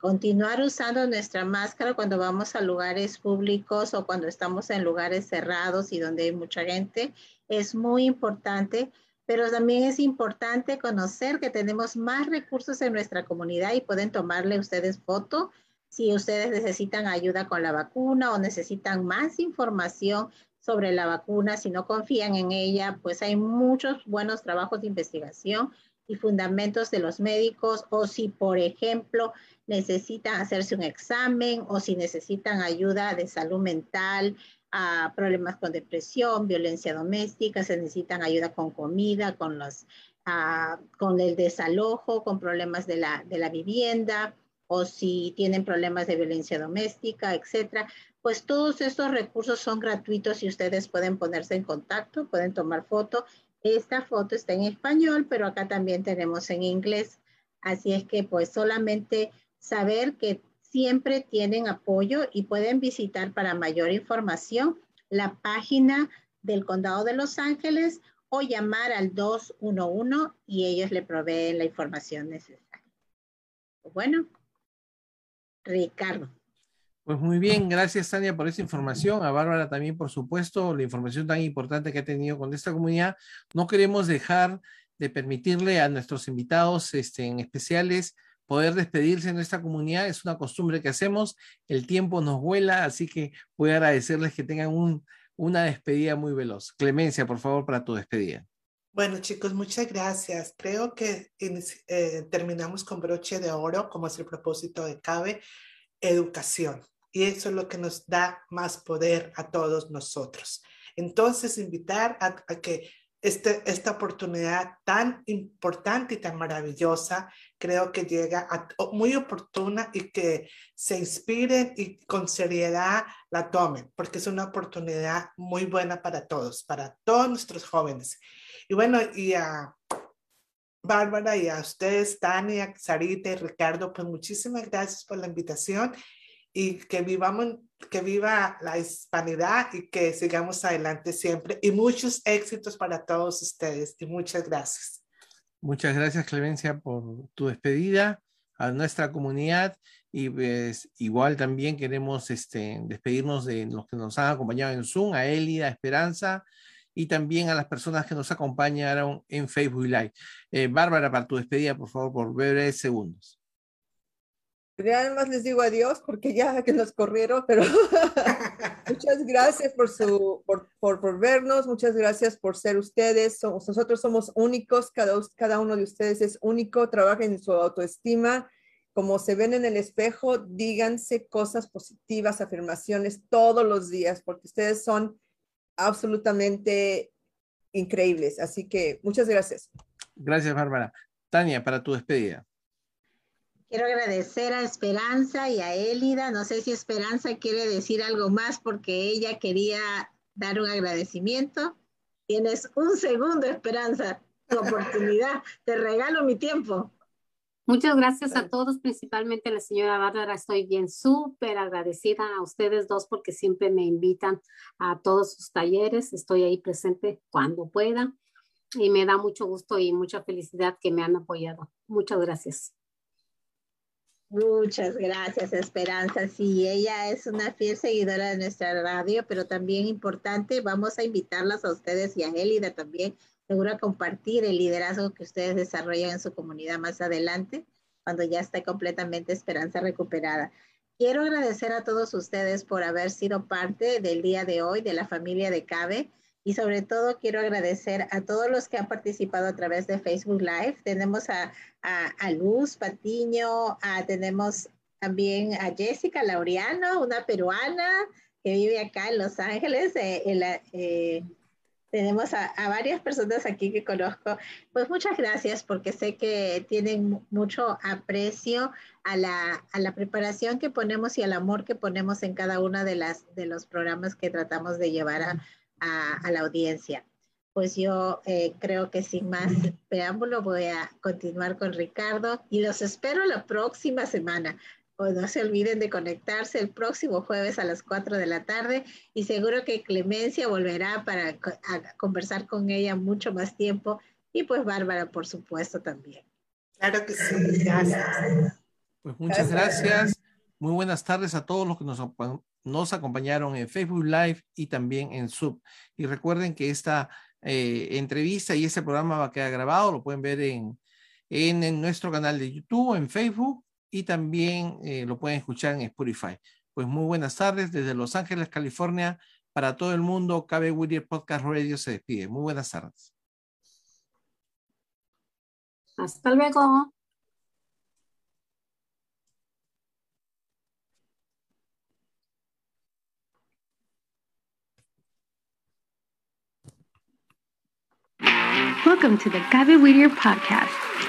Continuar usando nuestra máscara cuando vamos a lugares públicos o cuando estamos en lugares cerrados y donde hay mucha gente es muy importante, pero también es importante conocer que tenemos más recursos en nuestra comunidad y pueden tomarle ustedes foto si ustedes necesitan ayuda con la vacuna o necesitan más información sobre la vacuna, si no confían en ella, pues hay muchos buenos trabajos de investigación y fundamentos de los médicos o si, por ejemplo, necesitan hacerse un examen o si necesitan ayuda de salud mental, a problemas con depresión, violencia doméstica, se necesitan ayuda con comida, con, los, con el desalojo, con problemas de la, de la vivienda o si tienen problemas de violencia doméstica, etcétera, pues todos estos recursos son gratuitos y ustedes pueden ponerse en contacto, pueden tomar foto esta foto está en español, pero acá también tenemos en inglés. Así es que pues solamente saber que siempre tienen apoyo y pueden visitar para mayor información la página del Condado de Los Ángeles o llamar al 211 y ellos le proveen la información necesaria. Bueno, Ricardo. Pues muy bien, gracias Tania por esa información, a Bárbara también por supuesto, la información tan importante que ha tenido con esta comunidad. No queremos dejar de permitirle a nuestros invitados este, en especiales poder despedirse en esta comunidad. Es una costumbre que hacemos, el tiempo nos vuela, así que voy a agradecerles que tengan un, una despedida muy veloz. Clemencia, por favor, para tu despedida. Bueno, chicos, muchas gracias. Creo que eh, terminamos con broche de oro, como es el propósito de CABE, educación. Y eso es lo que nos da más poder a todos nosotros. Entonces, invitar a, que este, esta oportunidad tan importante y tan maravillosa, creo que llega a, muy oportuna y que se inspiren y con seriedad la tomen, porque es una oportunidad muy buena para todos, para todos nuestros jóvenes. Y bueno, y a Bárbara y a ustedes, Tania, Sarita y Ricardo, pues muchísimas gracias por la invitación y que vivamos, que viva la hispanidad y que sigamos adelante siempre. Y muchos éxitos para todos ustedes y muchas gracias. Muchas gracias, Clemencia, por tu despedida a nuestra comunidad y pues igual también queremos este, despedirnos de los que nos han acompañado en Zoom, a Elida, Esperanza y también a las personas que nos acompañaron en Facebook Live. Eh, Bárbara, para tu despedida, por favor, por breves segundos. Ya más les digo adiós porque ya que nos corrieron, pero muchas gracias por, su, por, por, vernos, muchas gracias por ser ustedes. Somos, nosotros somos únicos, cada, cada uno de ustedes es único, trabajen en su autoestima. Como se ven en el espejo, díganse cosas positivas, afirmaciones todos los días, porque ustedes son absolutamente increíbles. Así que muchas gracias. Gracias, Bárbara. Tania, para tu despedida. Quiero agradecer a Esperanza y a Élida. No sé si Esperanza quiere decir algo más porque ella quería dar un agradecimiento. Tienes un segundo, Esperanza, tu oportunidad. Te regalo mi tiempo. Muchas gracias a todos, principalmente a la señora Bárbara. Estoy bien súper agradecida a ustedes dos porque siempre me invitan a todos sus talleres. Estoy ahí presente cuando pueda y me da mucho gusto y mucha felicidad que me han apoyado. Muchas gracias. Muchas gracias, Esperanza. Sí, ella es una fiel seguidora de nuestra radio, pero también importante, vamos a invitarlas a ustedes y a Élida también, seguro a compartir el liderazgo que ustedes desarrollan en su comunidad más adelante, cuando ya esté completamente Esperanza recuperada. Quiero agradecer a todos ustedes por haber sido parte del día de hoy de la familia de CABE. Y sobre todo quiero agradecer a todos los que han participado a través de Facebook Live. Tenemos a, a, Luz Patiño, tenemos también a Jessica Laureano, una peruana que vive acá en Los Ángeles. Eh, eh, tenemos a, a, varias personas aquí que conozco. Pues muchas gracias porque sé que tienen mucho aprecio a la, a la, preparación que ponemos y al amor que ponemos en cada uno de, las, de los programas que tratamos de llevar a, a, la audiencia. Pues yo eh, creo que sin más preámbulo voy a continuar con Ricardo y los espero la próxima semana. Pues no se olviden de conectarse el próximo jueves a las 4 de la tarde y seguro que Clemencia volverá para conversar con ella mucho más tiempo y pues Bárbara, por supuesto, también. Claro que sí, gracias. Pues muchas gracias. Muy buenas tardes a todos los que nos nos acompañaron en Facebook Live y también en Sub. Y recuerden que esta eh, entrevista y este programa va a quedar grabado, lo pueden ver en, en, nuestro canal de YouTube, en Facebook y también eh, lo pueden escuchar en Spotify. Pues muy buenas tardes desde Los Ángeles, California. Para todo el mundo, KB Whittier Podcast Radio se despide. Muy buenas tardes. Hasta luego. Welcome to the Gabe Whittier podcast